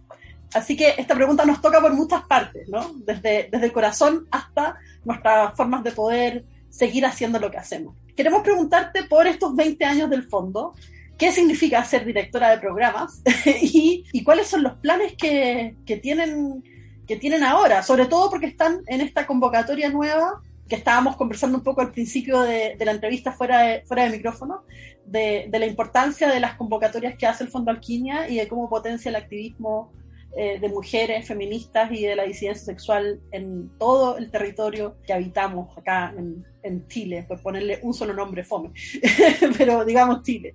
Así que esta pregunta nos toca por muchas partes, ¿no? Desde, desde el corazón hasta nuestras formas de poder seguir haciendo lo que hacemos. Queremos preguntarte por estos 20 años del fondo, qué significa ser directora de programas y, y, cuáles son los planes que, que, tienen, que tienen ahora, sobre todo porque están en esta convocatoria nueva que estábamos conversando un poco al principio de, la entrevista fuera de, fuera de micrófono, de, la importancia de las convocatorias que hace el Fondo Alquimia y de cómo potencia el activismo eh, de mujeres feministas y de la disidencia sexual en todo el territorio que habitamos acá en, en Chile, por ponerle un solo nombre, FOME, pero digamos Chile.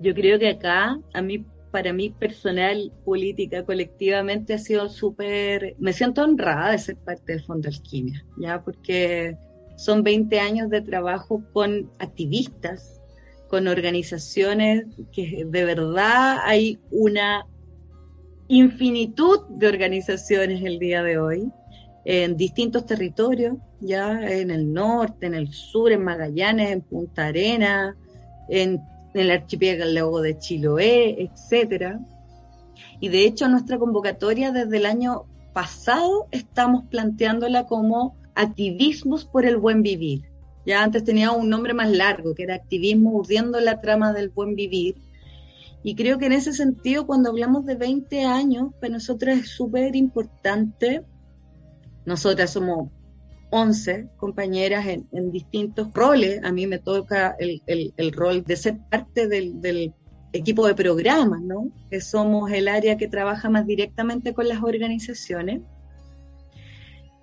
Yo creo que acá, a mí para mí personal, política, colectivamente ha sido súper, me siento honrada de ser parte del Fondo Alquimia, ya porque son 20 años de trabajo con activistas, con organizaciones que de verdad hay una infinitud de organizaciones el día de hoy en distintos territorios, ya en el norte, en el sur, en Magallanes, en Punta Arena, en en el archipiélago de Chiloé, etcétera. Y de hecho nuestra convocatoria desde el año pasado estamos planteándola como activismos por el buen vivir. Ya antes tenía un nombre más largo, que era activismo urdiendo la trama del buen vivir. Y creo que en ese sentido, cuando hablamos de 20 años, para nosotras es súper importante. Nosotras somos 11 compañeras en, distintos roles. A mí me toca el, rol de ser parte del, equipo de programas, ¿no? Que somos el área que trabaja más directamente con las organizaciones.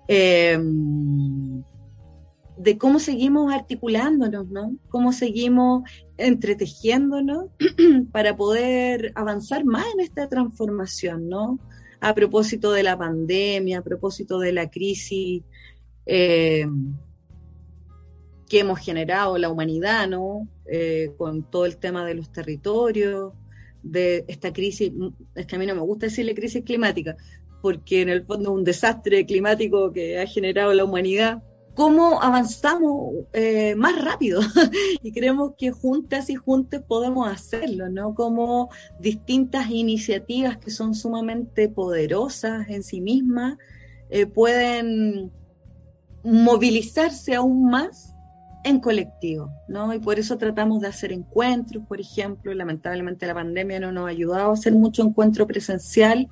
Em, de cómo seguimos articulándonos, ¿no? Cómo seguimos entretejiéndonos para poder avanzar más en esta transformación, ¿no? A propósito de la pandemia, a propósito de la crisis eh, que hemos generado la humanidad, ¿no? Eh, con todo el tema de los territorios, de esta crisis, es que a mí no me gusta decirle crisis climática, porque en el fondo es un desastre climático que ha generado la humanidad. ¿Cómo avanzamos eh, más rápido? y creemos que juntas y juntos podemos hacerlo, ¿no? Como distintas iniciativas que son sumamente poderosas en sí mismas pueden movilizarse aún más en colectivo, ¿no? Y por eso tratamos de hacer encuentros, por ejemplo, lamentablemente la pandemia no nos ha ayudado a hacer mucho encuentro presencial,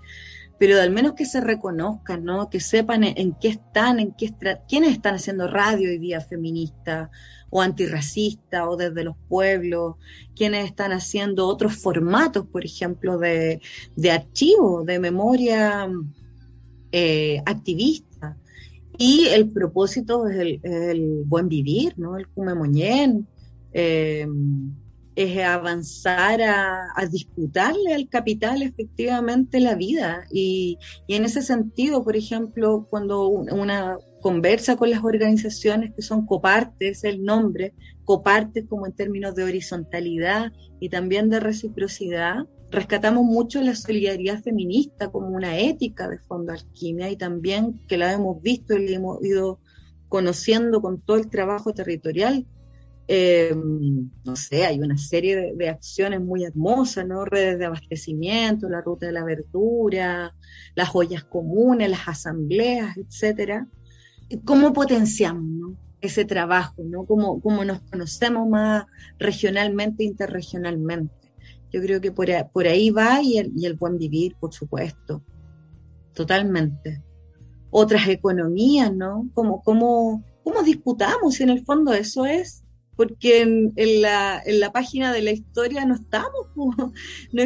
pero al menos que se reconozcan, ¿no? Que sepan en, qué están, en qué quiénes están haciendo radio hoy día feminista o antirracista o desde los pueblos, quiénes están haciendo otros formatos, por ejemplo, de, de archivo, de memoria eh, activista y el propósito es el, buen vivir, ¿no? El cumemoñén, eh, es avanzar a, disputarle al capital efectivamente la vida. Y, en ese sentido, por ejemplo, cuando una conversa con las organizaciones que son copartes, el nombre, copartes como en términos de horizontalidad y también de reciprocidad, rescatamos mucho la solidaridad feminista como una ética de Fondo Alquimia y también que la hemos visto y la hemos ido conociendo con todo el trabajo territorial Eh, no sé, hay una serie de, acciones muy hermosas, ¿no? Redes de abastecimiento, la ruta de la verdura, las ollas comunes, las asambleas, etcétera. ¿Cómo potenciamos ese trabajo, ¿no? ¿Cómo, ¿Cómo, nos conocemos más regionalmente, interregionalmente? Yo creo que por, ahí va y el, buen vivir, por supuesto, totalmente. Otras economías, ¿no? ¿Cómo, cómo, cómo disputamos? En el fondo eso es porque en, la, en, la, página de la historia no estamos, no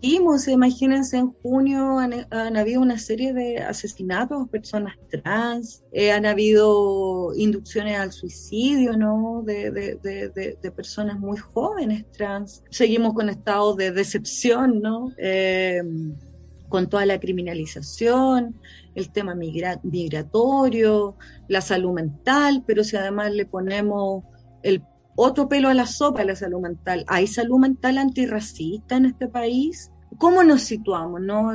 existimos. Imagínense, en junio han, habido una serie de asesinatos, personas trans, eh, han habido inducciones al suicidio, ¿no? De, de, de, personas muy jóvenes trans. Seguimos con estados de decepción, ¿no? Eh, con toda la criminalización, el tema migratorio, la salud mental, pero si además le ponemos el otro pelo a la sopa de la salud mental. ¿Hay salud mental antirracista en este país? ¿Cómo nos situamos? No?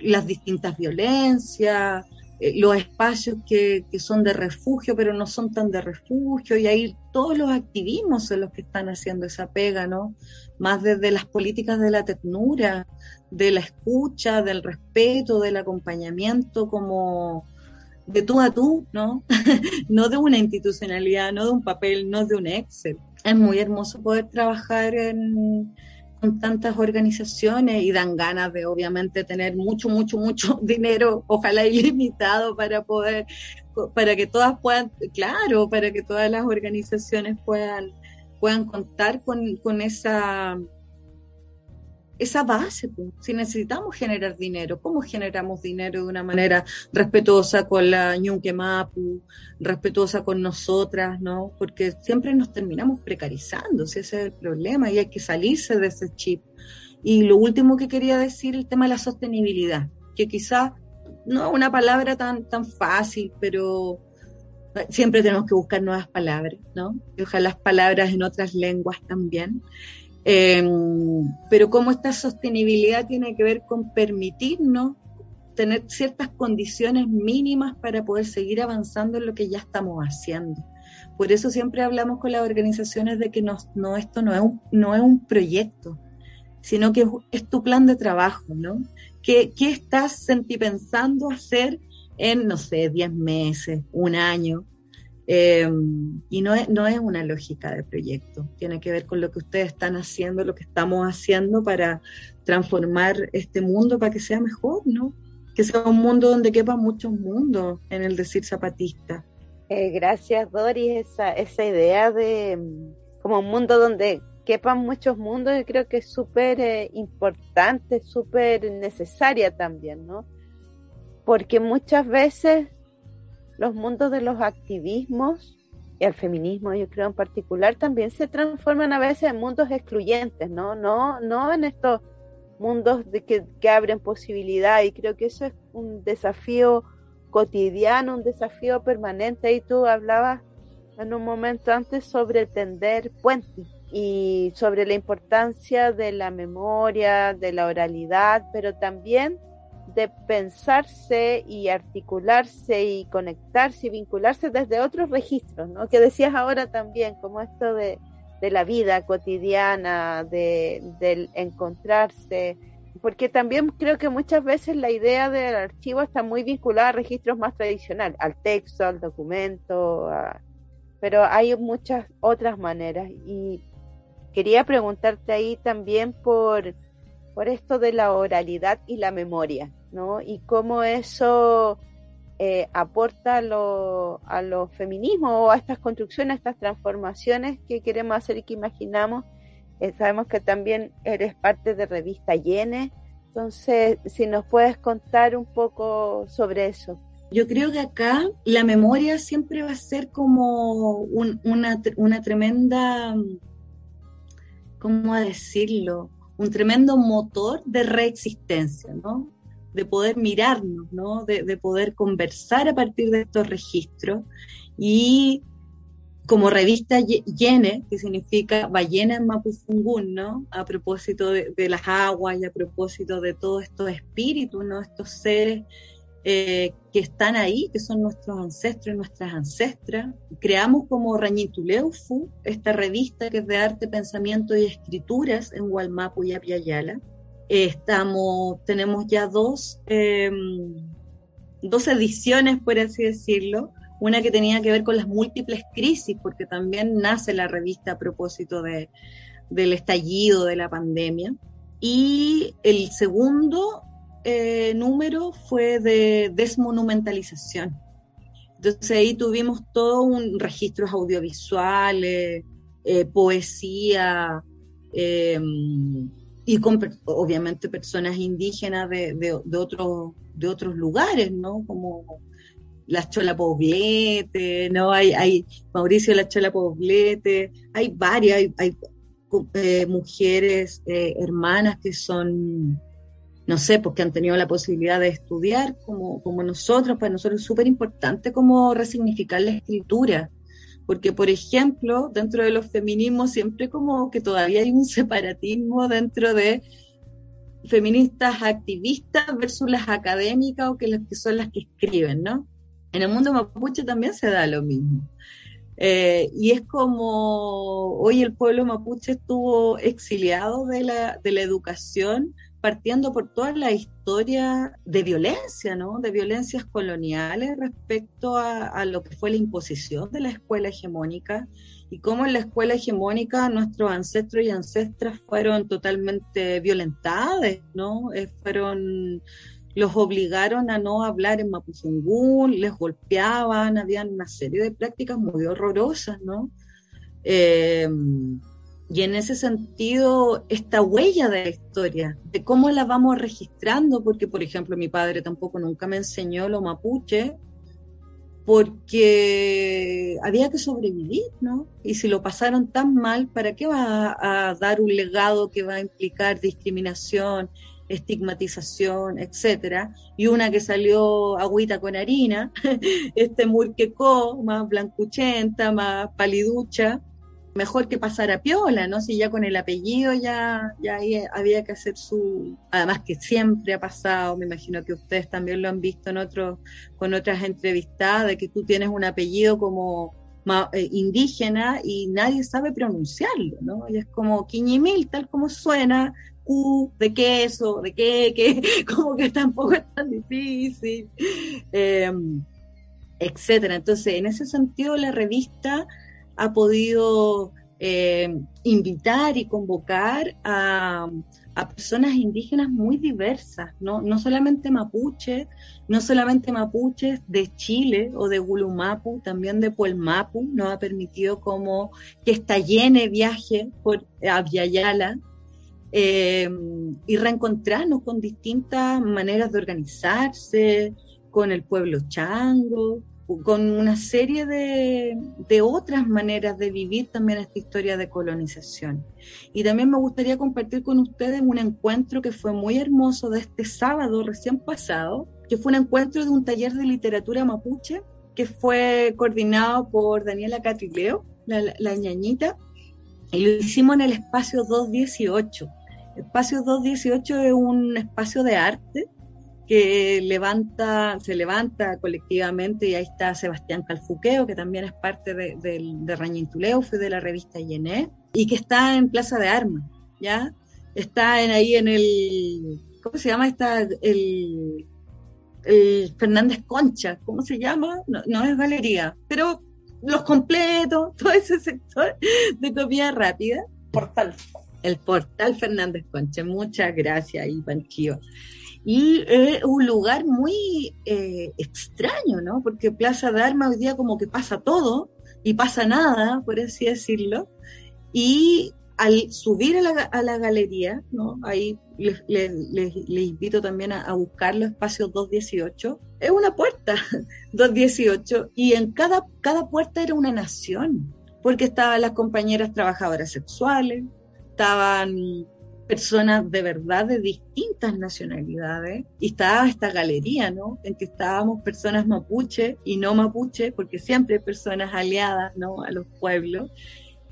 Las distintas violencias, eh, los espacios que, que, son de refugio, pero no son tan de refugio, y ahí todos los activismos son los que están haciendo esa pega, ¿no? Más desde las políticas de la ternura, de la escucha, del respeto, del acompañamiento como de tú a tú, ¿no? no de una institucionalidad, no de un papel, no de un Excel. Es muy hermoso poder trabajar en, con tantas organizaciones y dan ganas de obviamente tener mucho, mucho, mucho dinero, ojalá ilimitado para poder, para que todas puedan, claro, para que todas las organizaciones puedan, puedan contar con, con esa esa base. Si necesitamos generar dinero, ¿cómo generamos dinero de una manera respetuosa con la Ñuque Mapu, respetuosa con nosotras, ¿no? Porque siempre nos terminamos precarizando, si ese es el problema, y hay que salirse de ese chip. Y lo último que quería decir, el tema de la sostenibilidad, que quizás no es una palabra tan, tan fácil, pero siempre tenemos que buscar nuevas palabras, ¿no? Y ojalá las palabras en otras lenguas también. Em, pero cómo esta sostenibilidad tiene que ver con permitirnos tener ciertas condiciones mínimas para poder seguir avanzando en lo que ya estamos haciendo. Por eso siempre hablamos con las organizaciones de que no, esto no es, un, no es un proyecto, sino que es, tu plan de trabajo, ¿no? ¿Qué, qué estás pensando hacer en, no sé, 10 meses, un año? Eh, y no es, no es una lógica de proyecto, tiene que ver con lo que ustedes están haciendo, lo que estamos haciendo para transformar este mundo para que sea mejor, ¿no? Que sea un mundo donde quepan muchos mundos, en el decir zapatista. Eh, gracias, Doris, esa, esa idea de como un mundo donde quepan muchos mundos, yo creo que es súper eh, importante, súper necesaria también, ¿no? Porque muchas veces los mundos de los activismos y el feminismo, yo creo en particular, también se transforman a veces en mundos excluyentes, ¿no? No, no en estos mundos de que, que abren posibilidad y creo que eso es un desafío cotidiano, un desafío permanente. Y tú hablabas en un momento antes sobre tender puentes y sobre la importancia de la memoria, de la oralidad, pero también de pensarse y articularse y conectarse y vincularse desde otros registros, ¿no? Que decías ahora también, como esto de, de la vida cotidiana, de, del encontrarse, porque también creo que muchas veces la idea del archivo está muy vinculada a registros más tradicionales, al texto, al documento, pero hay muchas otras maneras. Y quería preguntarte ahí también por por esto de la oralidad y la memoria, ¿no? Y cómo eso eh, aporta a los lo feminismos o a estas construcciones, a estas transformaciones que queremos hacer y que imaginamos. Eh, sabemos que también eres parte de Revista Yene, entonces si nos puedes contar un poco sobre eso. Yo creo que acá la memoria siempre va a ser como una, una tremenda, ¿cómo decirlo? Un tremendo motor de reexistencia, ¿no? De poder mirarnos, ¿no? De, poder conversar a partir de estos registros y como revista Yene, que significa ballena en Mapufungún, ¿no? A propósito de, las aguas y a propósito de todos estos espíritus. Estos seres eh, que están ahí, que son nuestros ancestros y nuestras ancestras. Creamos como Rañituleufu, esta revista que es de arte, pensamiento y escrituras en Hualmapu y Apiayala. Eh, estamos, tenemos ya dos, em, dos ediciones, por así decirlo. Una que tenía que ver con las múltiples crisis, porque también nace la revista a propósito de, del estallido de la pandemia. Y el segundo eh, número fue de desmonumentalización. Entonces ahí tuvimos todo un registros audiovisuales, eh, poesía, em, y obviamente personas indígenas de, de, de, de otros lugares, ¿no? Como la Chola Poblete, ¿no? Hay, hay Mauricio la Chola Poblete, hay varias, hay, eh, mujeres, hermanas que son no sé, porque han tenido la posibilidad de estudiar como, como nosotros, para nosotros es súper importante como resignificar la escritura, porque por ejemplo, dentro de los feminismos siempre como que todavía hay un separatismo dentro de feministas activistas versus las académicas o que las que son las que escriben, ¿no? En el mundo mapuche también se da lo mismo. Eh, y es como hoy el pueblo mapuche estuvo exiliado de la, de la educación partiendo por toda la historia de violencia, ¿no? De violencias coloniales respecto a, lo que fue la imposición de la escuela hegemónica y cómo en la escuela hegemónica nuestros ancestros y ancestras fueron totalmente violentados, ¿no? Eh, fueron los obligaron a no hablar en mapuzungún, les golpeaban, habían una serie de prácticas muy horrorosas, ¿no? Eh, y en ese sentido, esta huella de la historia, de cómo la vamos registrando, porque por ejemplo mi padre tampoco nunca me enseñó lo mapuche, porque había que sobrevivir, ¿no? Y si lo pasaron tan mal, ¿para qué va a, dar un legado que va a implicar discriminación, estigmatización, etcétera? Y una que salió agüita con harina, este murquecó, más blancuchenta, más paliducha, mejor que pasar a piola, ¿no? Si ya con el apellido ya, ya había que hacer su... Además que siempre ha pasado, me imagino que ustedes también lo han visto en otros, con otras entrevistadas, de que tú tienes un apellido como eh, indígena y nadie sabe pronunciarlo, ¿no? Y es como quiñimil, tal como suena, Q de queso, de qué, que como que tampoco es tan difícil, eh, etcétera. Entonces, en ese sentido, la revista ha podido eh, invitar y convocar a, personas indígenas muy diversas, ¿no? no solamente mapuches, no solamente mapuches de Chile o de Gulumapu, también de Puelmapu, nos ha permitido como que estallene viaje por Aviala eh, y reencontrarnos con distintas maneras de organizarse, con el pueblo chango, con una serie de, de, otras maneras de vivir también esta historia de colonización. Y también me gustaría compartir con ustedes un encuentro que fue muy hermoso de este sábado recién pasado, que fue un encuentro de un taller de literatura mapuche que fue coordinado por Daniela Catrileo, la, la ñañita, y lo hicimos en el espacio 218. El espacio 218 es un espacio de arte que levanta, se levanta colectivamente, y ahí está Sebastián Calfuqueo, que también es parte de, de, de Rañintuleo, fue de la revista Yené, y que está en Plaza de Armas, ¿ya? Está en, ahí en el, ¿cómo se llama? Está el, el Fernández Concha, ¿cómo se llama? No, no es galería, pero los completos, todo ese sector de comida rápida. Portal. El portal Fernández Concha, muchas gracias, Iván Chío. Y es un lugar muy eh, extraño, ¿no? Porque Plaza de Armas hoy día como que pasa todo y pasa nada, por así decirlo. Y al subir a la, a la galería, ¿no? Ahí les, invito también a, a, buscar los espacios 218. Es una puerta, 218, y en cada, cada puerta era una nación, porque estaban las compañeras trabajadoras sexuales, estaban personas de verdad de distintas nacionalidades y estaba esta galería, ¿no? En que estábamos personas mapuche y no mapuche, porque siempre hay personas aliadas, ¿no? A los pueblos,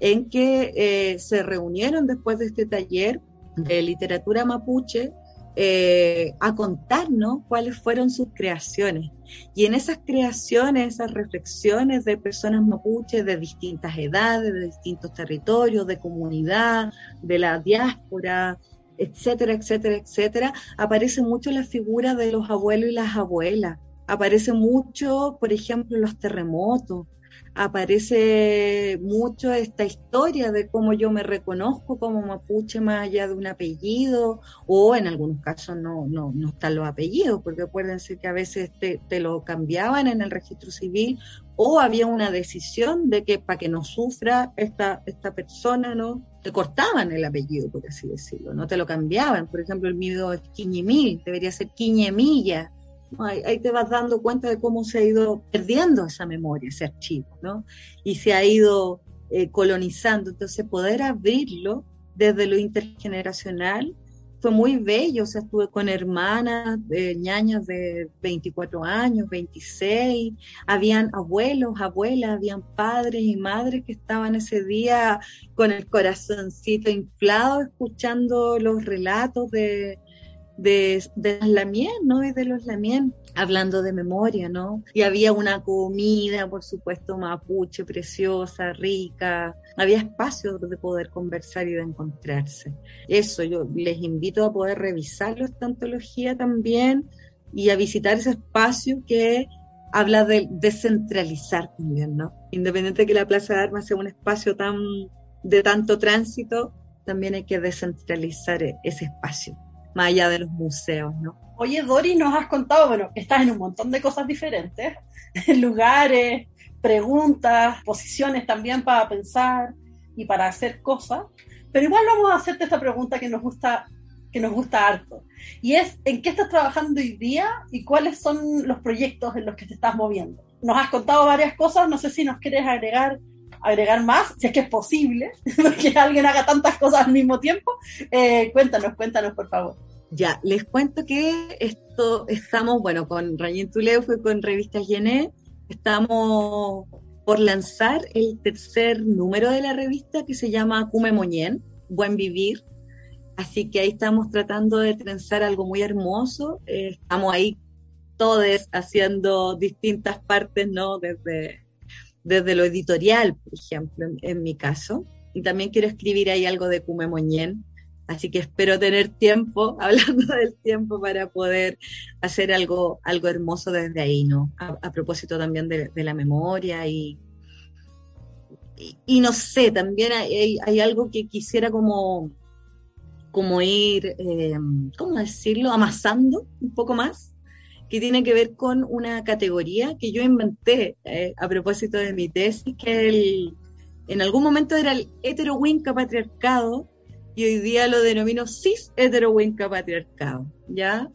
en que eh, se reunieron después de este taller de literatura mapuche eh, a contarnos cuáles fueron sus creaciones. Y en esas creaciones, esas reflexiones de personas mapuches de distintas edades, de distintos territorios, de comunidad, de la diáspora, etcétera, etcétera, etcétera, aparece mucho la figura de los abuelos y las abuelas. Aparece mucho, por ejemplo, los terremotos, aparece mucho esta historia de cómo yo me reconozco como mapuche más allá de un apellido, o en algunos casos no, no, no están los apellidos, porque acuérdense que a veces te, te, lo cambiaban en el registro civil, o había una decisión de que para que no sufra esta, esta persona, ¿no? Te cortaban el apellido, por así decirlo, no te lo cambiaban. Por ejemplo, el mío es Quiñemil, debería ser Quiñemilla Ahí, te vas dando cuenta de cómo se ha ido perdiendo esa memoria, ese archivo, ¿no? Y se ha ido eh, colonizando. Entonces, poder abrirlo desde lo intergeneracional fue muy bello. O sea, estuve con hermanas, de ñañas de 24 años, 26. Habían abuelos, abuelas, habían padres y madres que estaban ese día con el corazoncito inflado escuchando los relatos de, de, de Lamien, ¿no? Y de los Lamien, hablando de memoria, ¿no? Y había una comida, por supuesto, mapuche, preciosa, rica. Había espacios de poder conversar y de encontrarse. Eso, yo les invito a poder revisarlo esta antología también y a visitar ese espacio que habla de descentralizar también, ¿no? Independiente de que la Plaza de Armas sea un espacio tan de tanto tránsito, también hay que descentralizar ese espacio más de los museos, ¿no? Oye, Dori, nos has contado, bueno, que estás en un montón de cosas diferentes, lugares, preguntas, posiciones también para pensar y para hacer cosas, pero igual vamos a hacerte esta pregunta que nos gusta que nos gusta harto. Y es, ¿en qué estás trabajando hoy día y cuáles son los proyectos en los que te estás moviendo? Nos has contado varias cosas, no sé si nos quieres agregar agregar más, si es que es posible, que alguien haga tantas cosas al mismo tiempo. Eh, cuéntanos, cuéntanos, por favor. Ya, les cuento que esto estamos, bueno, con Rayen Tuleo fue con Revista Gené, estamos por lanzar el tercer número de la revista que se llama Cume Moñén, Buen Vivir. Así que ahí estamos tratando de trenzar algo muy hermoso. Eh, estamos ahí todos haciendo distintas partes, ¿no? Desde desde lo editorial, por ejemplo, en, mi caso. Y también quiero escribir ahí algo de Cume Moñén, así que espero tener tiempo, hablando del tiempo, para poder hacer algo, algo hermoso desde ahí, ¿no? A, propósito también de, la memoria y, y, no sé, también hay, hay, algo que quisiera como, como ir, eh, ¿cómo decirlo?, amasando un poco más que tiene que ver con una categoría que yo inventé eh, a propósito de mi tesis, que el, en algún momento era el hetero-winca patriarcado y hoy día lo denomino cis hetero-winca patriarcado, ¿ya?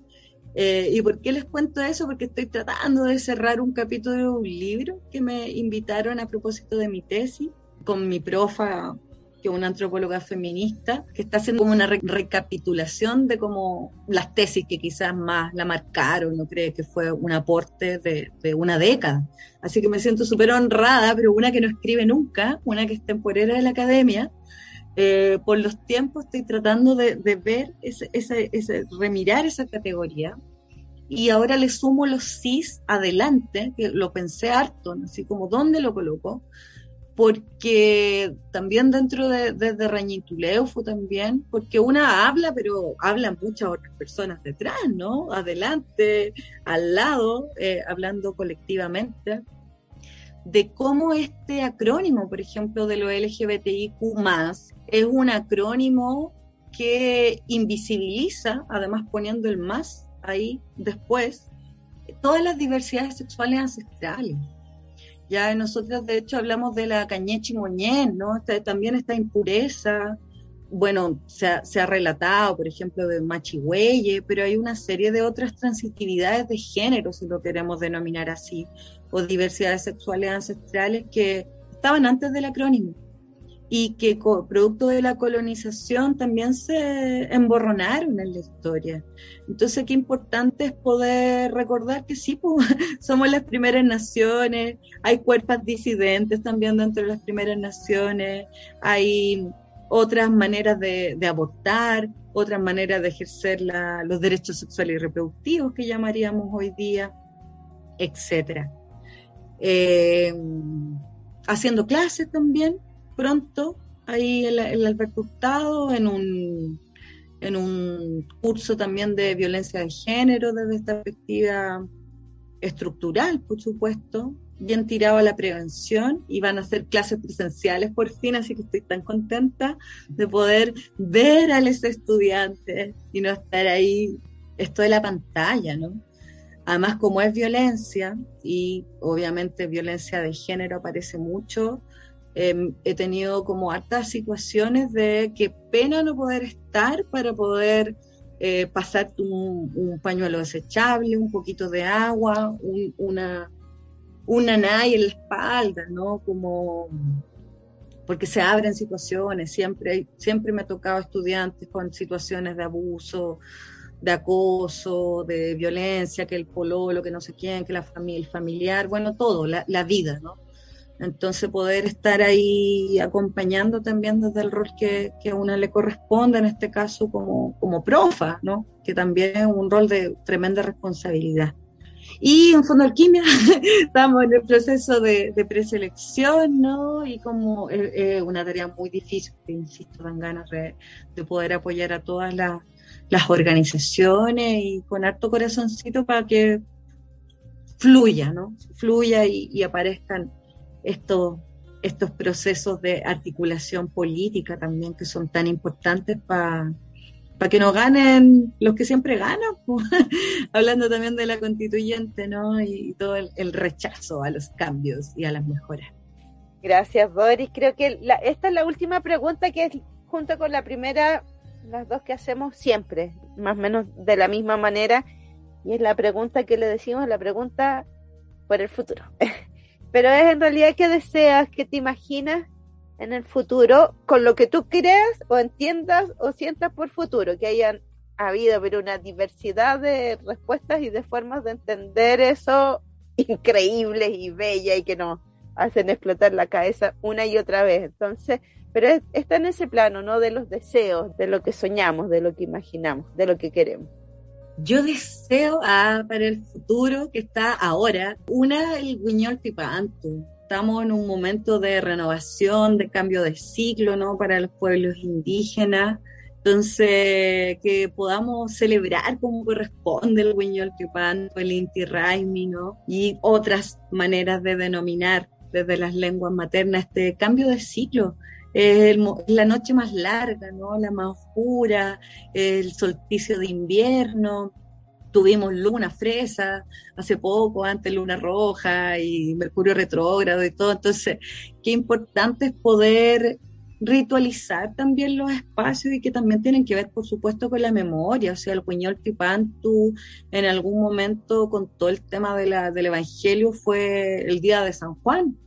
Eh, ¿Y por qué les cuento eso? Porque estoy tratando de cerrar un capítulo de un libro que me invitaron a propósito de mi tesis con mi profa que una antropóloga feminista, que está haciendo como una recapitulación de como las tesis que quizás más la marcaron, no cree que fue un aporte de, de una década. Así que me siento súper honrada, pero una que no escribe nunca, una que es temporera de la academia, eh, por los tiempos estoy tratando de, de ver, ese, ese, ese, remirar esa categoría. Y ahora le sumo los cis adelante, que lo pensé harto, así como dónde lo coloco, porque también dentro de, de, fue también, porque una habla, pero hablan muchas otras personas detrás, ¿no? Adelante, al lado, eh, hablando colectivamente, de cómo este acrónimo, por ejemplo, de lo LGBTIQ, es un acrónimo que invisibiliza, además poniendo el más ahí después, todas las diversidades sexuales ancestrales ya nosotros, de hecho, hablamos de la cañechi moñén, ¿no? también esta impureza. Bueno, se ha, se ha, relatado, por ejemplo, de Machihueye, pero hay una serie de otras transitividades de género, si lo queremos denominar así, o diversidades sexuales ancestrales que estaban antes del acrónimo y que producto de la colonización también se emborronaron en la historia. Entonces, qué importante es poder recordar que sí, pues, somos las primeras naciones, hay cuerpos disidentes también dentro de las primeras naciones, hay otras maneras de, abortar, otras maneras de ejercer los derechos sexuales y reproductivos que llamaríamos hoy día, etcétera. Eh, haciendo clases también pronto ahí el, el Alberto Hurtado en un en un curso también de violencia de género desde esta perspectiva estructural, por supuesto, bien tirado a la prevención y van a hacer clases presenciales por fin, así que estoy tan contenta de poder ver a los estudiantes y no estar ahí, esto de la pantalla, ¿no? Además, como es violencia y obviamente violencia de género aparece mucho, Em, he tenido como hartas situaciones de qué pena no poder estar para poder eh, pasar un, pañuelo desechable, un poquito de agua, una, una nai en la espalda, ¿no? Como porque se abren situaciones, siempre, siempre me ha tocado estudiantes con situaciones de abuso, de acoso, de violencia, que el pololo, que no sé quién, que la familia, el familiar, bueno, todo, la vida, ¿no? Entonces poder estar ahí acompañando también desde el rol que, a una le corresponde, en este caso como, como profa, ¿no? que también es un rol de tremenda responsabilidad. Y en Fondo Alquimia estamos en el proceso de, preselección, ¿no? Y como es una tarea muy difícil, insisto, dan ganas de, poder apoyar a todas las, organizaciones y con harto corazoncito para que fluya, ¿no? Fluya y aparezcan estos, estos procesos de articulación política también que son tan importantes para que no ganen los que siempre ganan, hablando también de la constituyente, ¿no? Y, todo el, rechazo a los cambios y a las mejoras. Gracias, Boris. Creo que esta es la última pregunta que es junto con la primera, las dos que hacemos siempre, más o menos de la misma manera, y es la pregunta que le decimos, la pregunta por el futuro. pero es en realidad que deseas, que te imaginas en el futuro con lo que tú creas o entiendas o sientas por futuro, que hayan habido pero una diversidad de respuestas y de formas de entender eso increíbles y bellas y que nos hacen explotar la cabeza una y otra vez. Entonces, pero está en ese plano, ¿no? De los deseos, de lo que soñamos, de lo que imaginamos, de lo que queremos. Yo deseo para el futuro que está ahora, una, el Guiñol Tipantu. Estamos en un momento de renovación, de cambio de ciclo, ¿no? Para los pueblos indígenas. Entonces, que podamos celebrar como corresponde el Guiñol Tipantu, el Inti Raimi, ¿no? Y otras maneras de denominar desde las lenguas maternas este cambio de ciclo la noche más larga, ¿no? La más oscura, el solsticio de invierno, tuvimos luna fresa hace poco, antes luna roja y mercurio retrógrado y todo, entonces qué importante es poder ritualizar también los espacios y que también tienen que ver, por supuesto, con la memoria. O sea, el Cuñol Tipantu en algún momento con todo el tema de la, del Evangelio fue el día de San Juan.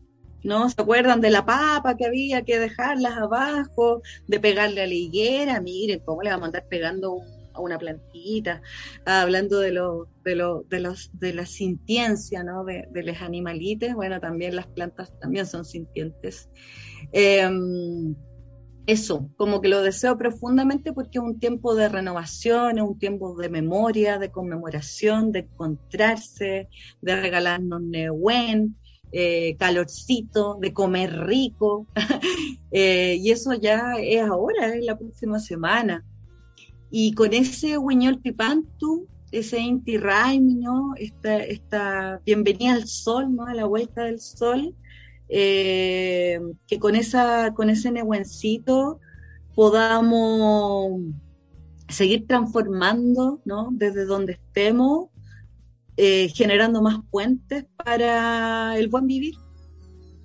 ¿No? ¿Se acuerdan de la papa que había que dejarlas abajo, de pegarle a la higuera? Miren, ¿cómo le vamos a andar pegando a una plantita? Ah, hablando de, lo, de, lo, de, los, de la sintiencia, ¿no? De, los animalitos, bueno, también las plantas también son sintientes. Em, eso, como que lo deseo profundamente porque es un tiempo de renovación, es un tiempo de memoria, de conmemoración, de encontrarse, de regalarnos Nehuen, eh, calorcito, de comer rico, eh, y eso ya es ahora, es la próxima semana. Y con ese Huiñol Pipantu, ese Inti Raimi, ¿no? Esta, esta bienvenida al sol, ¿no? A la vuelta del sol, eh, que con, esa, con ese nehuencito podamos seguir transformando, ¿no? Desde donde estemos eh, generando más puentes para el buen vivir.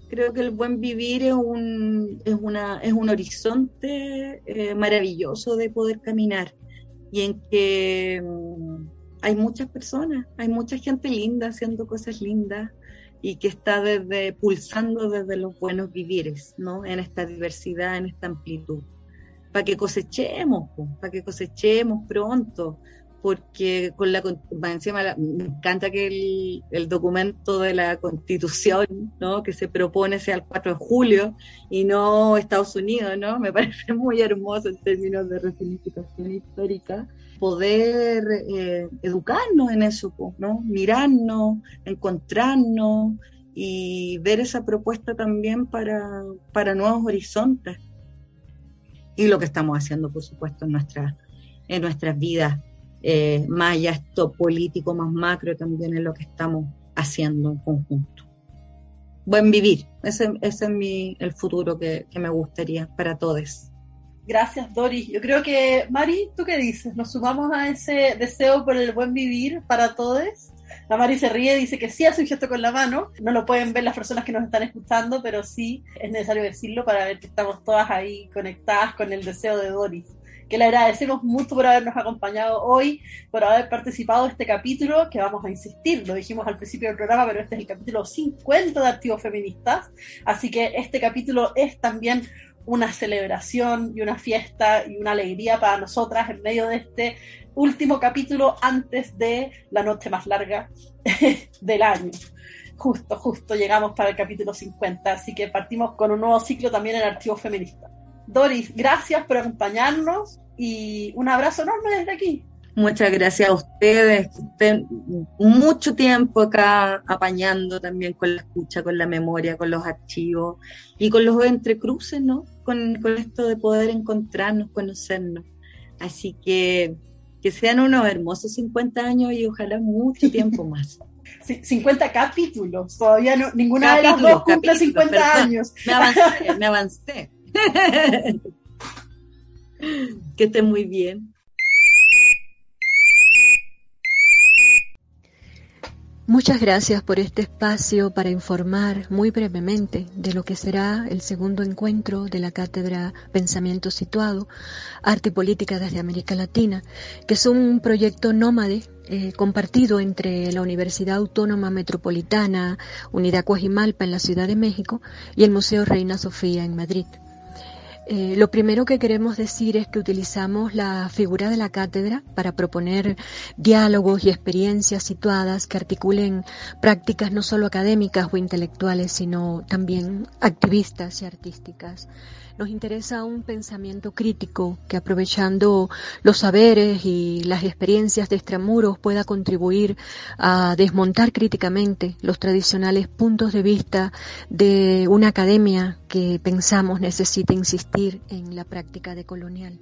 Creo que el buen vivir es un, es una, es un horizonte eh, maravilloso de poder caminar y en que mm, hay muchas personas, hay mucha gente linda haciendo cosas lindas y que está desde pulsando desde los buenos vivires, ¿no? En esta diversidad, en esta amplitud. Para que cosechemos, para que cosechemos pronto, porque con la encima me encanta que el, documento de la constitución ¿no? que se propone sea el 4 de julio y no Estados Unidos, ¿no? Me parece muy hermoso en términos de resignificación histórica poder eh, educarnos en eso, ¿no? Mirarnos, encontrarnos y ver esa propuesta también para, para nuevos horizontes. Y lo que estamos haciendo, por supuesto, en, nuestra, en nuestras vidas eh, más allá esto político, más macro, también es lo que estamos haciendo en conjunto. Buen vivir, ese, es mi, el futuro que, que me gustaría para todos. Gracias, Doris. Yo creo que, Mari, ¿tú qué dices? ¿Nos sumamos a ese deseo por el buen vivir para todos? La Mari se ríe, dice que sí hace un gesto con la mano. No lo pueden ver las personas que nos están escuchando, pero sí es necesario decirlo para ver que estamos todas ahí conectadas con el deseo de Doris que le agradecemos mucho por habernos acompañado hoy, por haber participado en este capítulo, que vamos a insistir, lo dijimos al principio del programa, pero este es el capítulo 50 de Activos Feministas, así que este capítulo es también una celebración y una fiesta y una alegría para nosotras en medio de este último capítulo antes de la noche más larga del año. Justo, justo llegamos para el capítulo 50, así que partimos con un nuevo ciclo también en Archivos Feministas. Doris, gracias por acompañarnos y un abrazo enorme desde aquí. Muchas gracias a ustedes, estén mucho tiempo acá apañando también con la escucha, con la memoria, con los archivos y con los entrecruces, ¿no? Con, con esto de poder encontrarnos, conocernos. Así que que sean unos hermosos 50 años y ojalá mucho tiempo más. 50 capítulos, todavía no, ninguna de las dos cumple 50 años. Me avancé, me avancé. que estén muy bien. Muchas gracias por este espacio para informar muy brevemente de lo que será el segundo encuentro de la Cátedra Pensamiento Situado, Arte y Política desde América Latina, que es un proyecto nómade eh, compartido entre la Universidad Autónoma Metropolitana, Unidad Coajimalpa en la Ciudad de México y el Museo Reina Sofía en Madrid. Eh, lo primero que queremos decir es que utilizamos la figura de la cátedra para proponer diálogos y experiencias situadas que articulen prácticas no solo académicas o intelectuales, sino también activistas y artísticas. Nos interesa un pensamiento crítico que aprovechando los saberes y las experiencias de extramuros pueda contribuir a desmontar críticamente los tradicionales puntos de vista de una academia que pensamos necesita insistir en la práctica decolonial.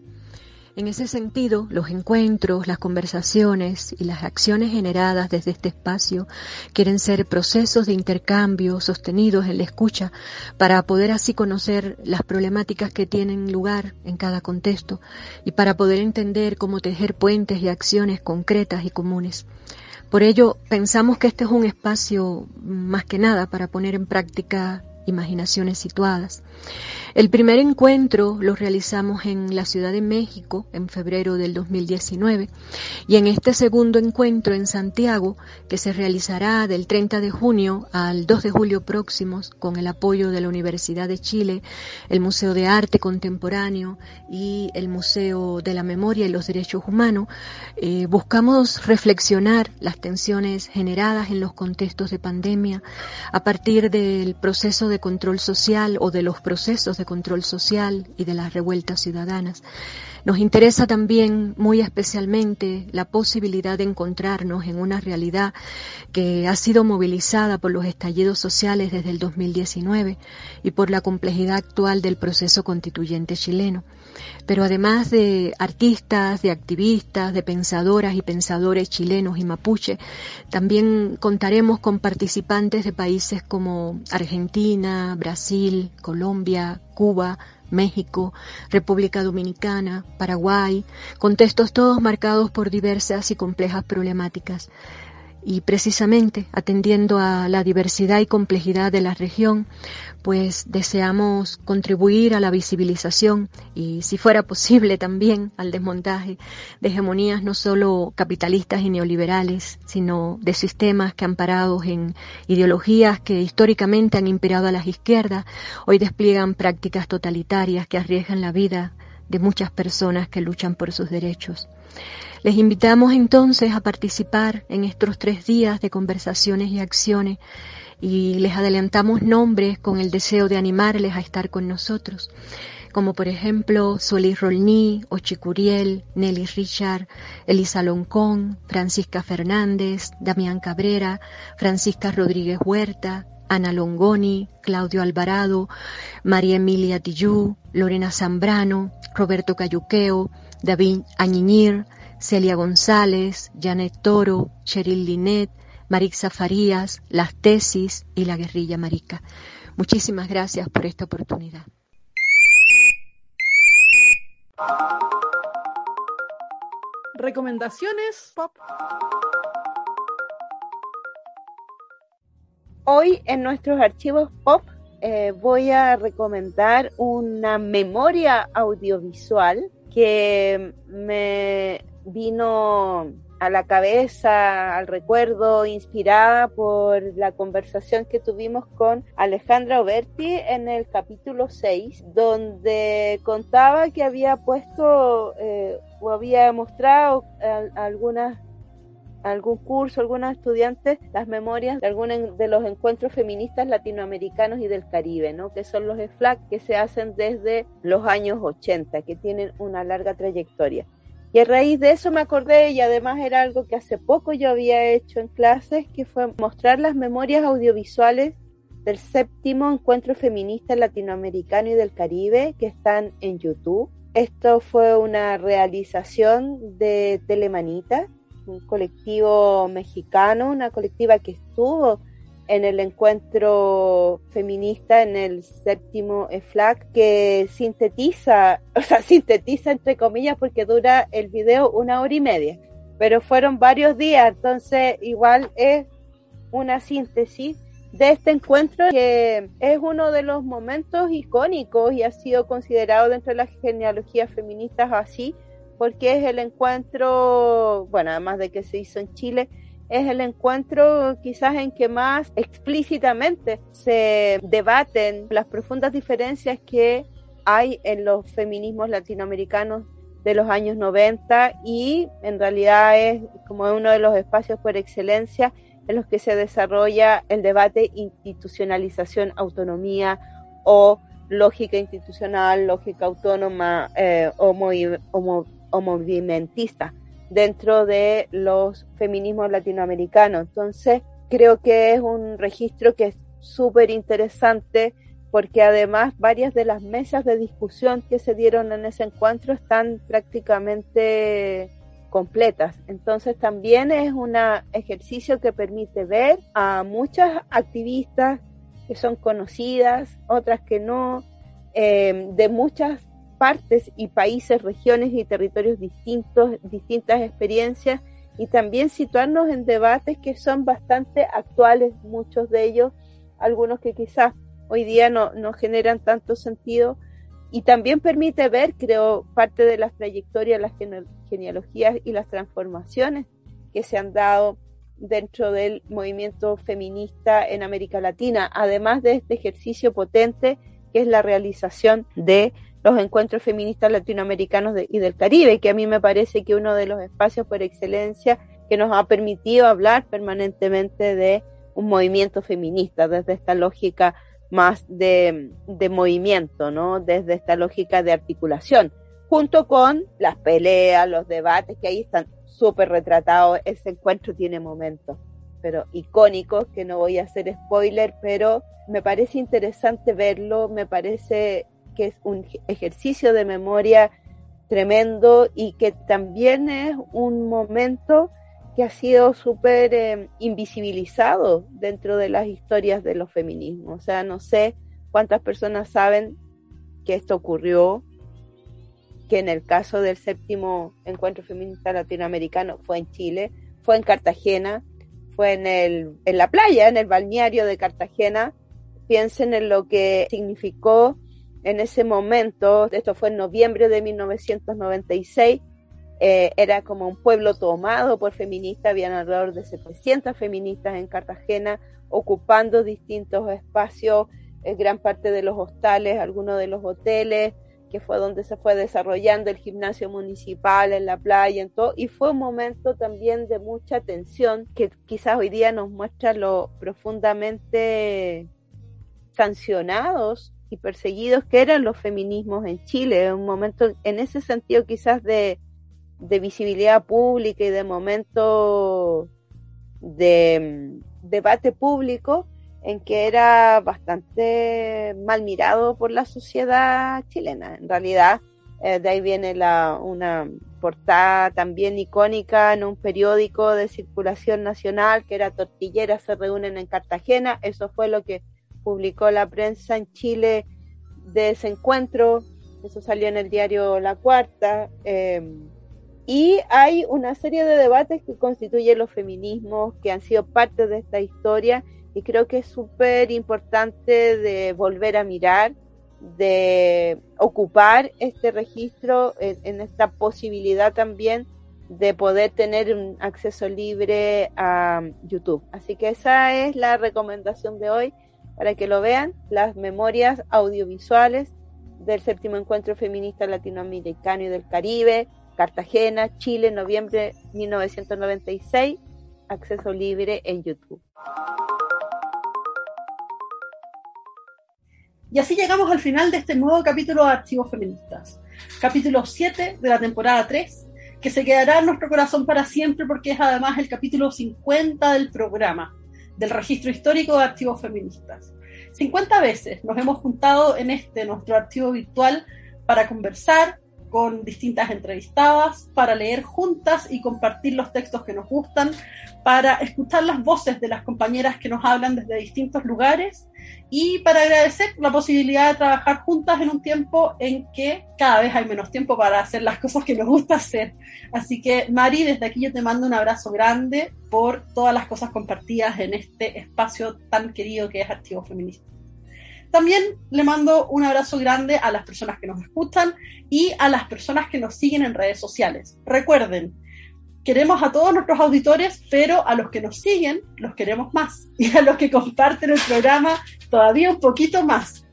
En ese sentido, los encuentros, las conversaciones y las acciones generadas desde este espacio quieren ser procesos de intercambio sostenidos en la escucha para poder así conocer las problemáticas que tienen lugar en cada contexto y para poder entender cómo tejer puentes y acciones concretas y comunes. Por ello, pensamos que este es un espacio más que nada para poner en práctica imaginaciones situadas. El primer encuentro lo realizamos en la Ciudad de México en febrero del 2019 y en este segundo encuentro en Santiago, que se realizará del 30 de junio al 2 de julio próximos con el apoyo de la Universidad de Chile, el Museo de Arte Contemporáneo y el Museo de la Memoria y los Derechos Humanos, eh, buscamos reflexionar las tensiones generadas en los contextos de pandemia a partir del proceso de control social o de los procesos de control social y de las revueltas ciudadanas. Nos interesa también muy especialmente la posibilidad de encontrarnos en una realidad que ha sido movilizada por los estallidos sociales desde el 2019 y por la complejidad actual del proceso constituyente chileno. Pero además de artistas, de activistas, de pensadoras y pensadores chilenos y mapuche, también contaremos con participantes de países como Argentina, Brasil, Colombia, Cuba, México, República Dominicana, Paraguay, contextos todos marcados por diversas y complejas problemáticas y precisamente atendiendo a la diversidad y complejidad de la región, pues deseamos contribuir a la visibilización y, si fuera posible, también al desmontaje de hegemonías no solo capitalistas y neoliberales, sino de sistemas que amparados en ideologías que históricamente han inspirado a las izquierdas, hoy despliegan prácticas totalitarias que arriesgan la vida de muchas personas que luchan por sus derechos. Les invitamos entonces a participar en estos tres días de conversaciones y acciones y les adelantamos nombres con el deseo de animarles a estar con nosotros, como por ejemplo Solís Rolní, Ochicuriel, Nelly Richard, Elisa Loncón, Francisca Fernández, Damián Cabrera, Francisca Rodríguez Huerta, Ana Longoni, Claudio Alvarado, María Emilia Tillú, Lorena Zambrano, Roberto Cayuqueo, David Añiñir, Celia González, Janet Toro, Cheryl Linet, Marixa Farías, Las Tesis y la Guerrilla Marica. Muchísimas gracias por esta oportunidad. Recomendaciones pop. Hoy en nuestros archivos pop eh, voy a recomendar una memoria audiovisual que me vino a la cabeza, al recuerdo, inspirada por la conversación que tuvimos con Alejandra Oberti en el capítulo 6, donde contaba que había puesto eh, o había mostrado algunas algún curso, algunos estudiantes, las memorias de algunos de los encuentros feministas latinoamericanos y del Caribe, ¿no? que son los EFLAC que se hacen desde los años 80, que tienen una larga trayectoria. Y a raíz de eso me acordé, y además era algo que hace poco yo había hecho en clases, que fue mostrar las memorias audiovisuales del séptimo encuentro feminista latinoamericano y del Caribe, que están en YouTube. Esto fue una realización de Telemanita, un colectivo mexicano, una colectiva que estuvo en el encuentro feminista en el séptimo EFLAC que sintetiza, o sea, sintetiza entre comillas porque dura el video una hora y media, pero fueron varios días, entonces igual es una síntesis de este encuentro que es uno de los momentos icónicos y ha sido considerado dentro de las genealogías feministas así, porque es el encuentro, bueno, además de que se hizo en Chile, es el encuentro quizás en que más explícitamente se debaten las profundas diferencias que hay en los feminismos latinoamericanos de los años 90 y en realidad es como uno de los espacios por excelencia en los que se desarrolla el debate institucionalización, autonomía o lógica institucional, lógica autónoma eh, o, o movimentista dentro de los feminismos latinoamericanos. Entonces, creo que es un registro que es súper interesante porque además varias de las mesas de discusión que se dieron en ese encuentro están prácticamente completas. Entonces también es un ejercicio que permite ver a muchas activistas que son conocidas, otras que no, eh, de muchas partes y países, regiones y territorios distintos, distintas experiencias y también situarnos en debates que son bastante actuales, muchos de ellos, algunos que quizás hoy día no, no generan tanto sentido y también permite ver, creo, parte de las trayectorias, las genealogías y las transformaciones que se han dado dentro del movimiento feminista en América Latina, además de este ejercicio potente que es la realización de los encuentros feministas latinoamericanos y del Caribe, que a mí me parece que uno de los espacios por excelencia que nos ha permitido hablar permanentemente de un movimiento feminista, desde esta lógica más de, de movimiento, ¿no? Desde esta lógica de articulación, junto con las peleas, los debates que ahí están súper retratados. Ese encuentro tiene momentos, pero icónicos, que no voy a hacer spoiler, pero me parece interesante verlo, me parece que es un ejercicio de memoria tremendo y que también es un momento que ha sido súper eh, invisibilizado dentro de las historias de los feminismos. O sea, no sé cuántas personas saben que esto ocurrió, que en el caso del séptimo encuentro feminista latinoamericano fue en Chile, fue en Cartagena, fue en, el, en la playa, en el balneario de Cartagena. Piensen en lo que significó en ese momento, esto fue en noviembre de 1996, eh, era como un pueblo tomado por feministas, habían alrededor de 700 feministas en Cartagena ocupando distintos espacios, en gran parte de los hostales, algunos de los hoteles, que fue donde se fue desarrollando el gimnasio municipal, en la playa, en todo, y fue un momento también de mucha tensión que quizás hoy día nos muestra lo profundamente sancionados y perseguidos que eran los feminismos en Chile, un momento en ese sentido quizás de, de visibilidad pública y de momento de mm, debate público en que era bastante mal mirado por la sociedad chilena. En realidad, eh, de ahí viene la, una portada también icónica en un periódico de circulación nacional que era Tortilleras se reúnen en Cartagena. Eso fue lo que publicó la prensa en Chile de ese encuentro. Eso salió en el diario La Cuarta. Em, y hay una serie de debates que constituyen los feminismos, que han sido parte de esta historia y creo que es súper importante de volver a mirar, de ocupar este registro en, esta posibilidad también de poder tener un acceso libre a YouTube. Así que esa es la recomendación de hoy para que lo vean, las memorias audiovisuales del séptimo encuentro feminista latinoamericano y del Caribe, Cartagena, Chile, noviembre 1996, acceso libre en YouTube. Y así llegamos al final de este nuevo capítulo de Archivos Feministas. Capítulo 7 de la temporada 3, que se quedará en nuestro corazón para siempre porque es además el capítulo 50 del programa, del registro histórico de Archivos Feministas. 50 veces nos hemos juntado en este, nuestro archivo virtual, para conversar, con distintas entrevistadas, para leer juntas y compartir los textos que nos gustan, para escuchar las voces de las compañeras que nos hablan desde distintos lugares y para agradecer la posibilidad de trabajar juntas en un tiempo en que cada vez hay menos tiempo para hacer las cosas que nos gusta hacer. Así que Mari, desde aquí yo te mando un abrazo grande por todas las cosas compartidas en este espacio tan querido que es Archivo Feminista. También le mando un abrazo grande a las personas que nos escuchan y a las personas que nos siguen en redes sociales. Recuerden, queremos a todos nuestros auditores, pero a los que nos siguen los queremos más y a los que comparten el programa todavía un poquito más.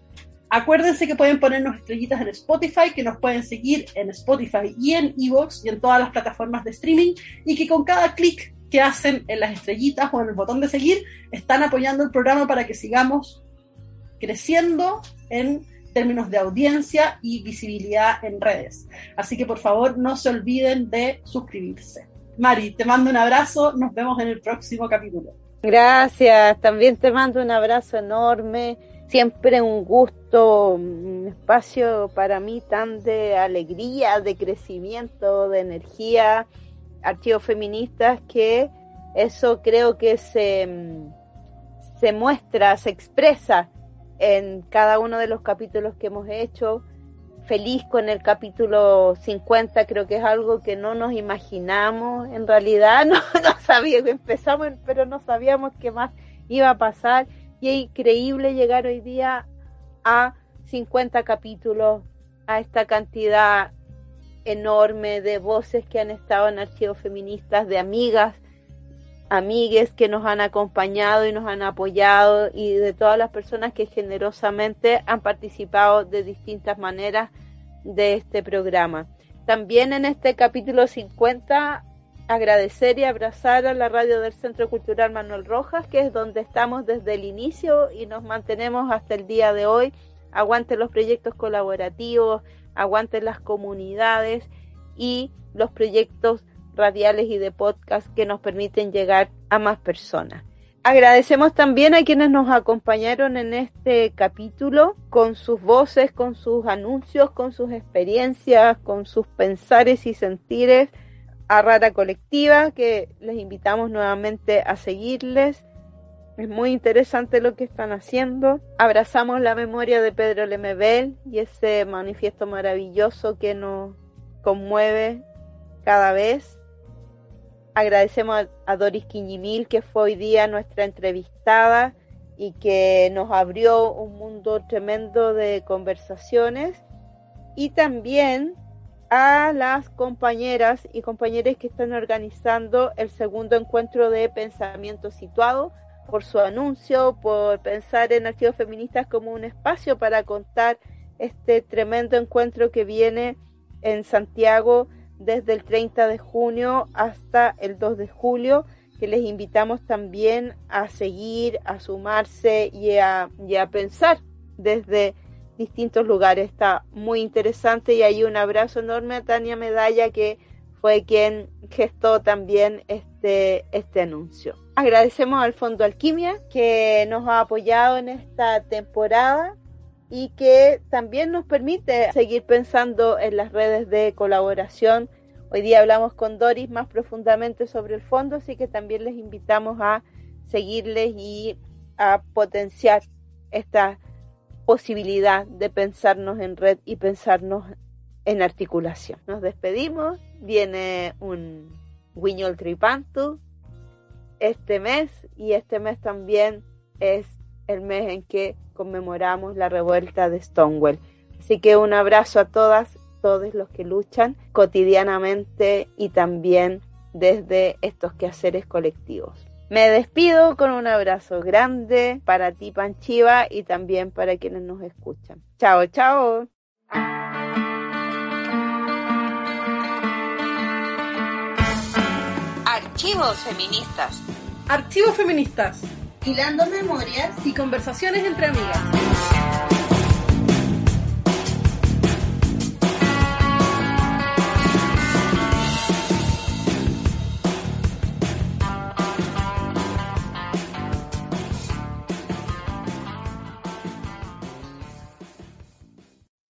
Acuérdense que pueden ponernos estrellitas en Spotify, que nos pueden seguir en Spotify y en Evox y en todas las plataformas de streaming y que con cada clic que hacen en las estrellitas o en el botón de seguir están apoyando el programa para que sigamos creciendo en términos de audiencia y visibilidad en redes. Así que por favor no se olviden de suscribirse. Mari, te mando un abrazo, nos vemos en el próximo capítulo. Gracias, también te mando un abrazo enorme, siempre un gusto, un espacio para mí tan de alegría, de crecimiento, de energía, archivos feministas, que eso creo que se, se muestra, se expresa en cada uno de los capítulos que hemos hecho. Feliz con el capítulo 50, creo que es algo que no nos imaginamos. En realidad no, sabíamos, empezamos, pero no sabíamos qué más iba a pasar. Y es increíble llegar hoy día a 50 capítulos, a esta cantidad enorme de voces que han estado en archivos feministas, de amigas amigues que nos han acompañado y nos han apoyado y de todas las personas que generosamente han participado de distintas maneras de este programa. También en este capítulo 50 agradecer y abrazar a la radio del Centro Cultural Manuel Rojas, que es donde estamos desde el inicio y nos mantenemos hasta el día de hoy. Aguanten los proyectos colaborativos, aguanten las comunidades y los proyectos radiales y de podcast que nos permiten llegar a más personas. Agradecemos también a quienes nos acompañaron en este capítulo con sus voces, con sus anuncios, con sus experiencias, con sus pensares y sentires a Rara Colectiva, que les invitamos nuevamente a seguirles. Es muy interesante lo que están haciendo. Abrazamos la memoria de Pedro Lemebel y ese manifiesto maravilloso que nos conmueve cada vez. Agradecemos a, Doris Quiñimil, que fue hoy día nuestra entrevistada y que nos abrió un mundo tremendo de conversaciones. Y también a las compañeras y compañeros que están organizando el segundo encuentro de pensamiento situado, por su anuncio, por pensar en archivos feministas como un espacio para contar este tremendo encuentro que viene en Santiago desde el 30 de junio hasta el 2 de julio, que les invitamos también a seguir, a sumarse y a, y a pensar desde distintos lugares. Está muy interesante y hay un abrazo enorme a Tania Medalla que fue quien gestó también este, este anuncio. Agradecemos al Fondo Alquimia que nos ha apoyado en esta temporada y que también nos permite seguir pensando en las redes de colaboración. Hoy día hablamos con Doris más profundamente sobre el fondo, así que también les invitamos a seguirles y a potenciar esta posibilidad de pensarnos en red y pensarnos en articulación. Nos despedimos, viene un Wiñol Tripantu este mes y este mes también es el mes en que conmemoramos la revuelta de Stonewall. Así que un abrazo a todas, todos los que luchan cotidianamente y también desde estos quehaceres colectivos. Me despido con un abrazo grande para ti, Panchiva, y también para quienes nos escuchan. Chao, chao. Archivos feministas. Archivos feministas hilando memorias y conversaciones entre amigas.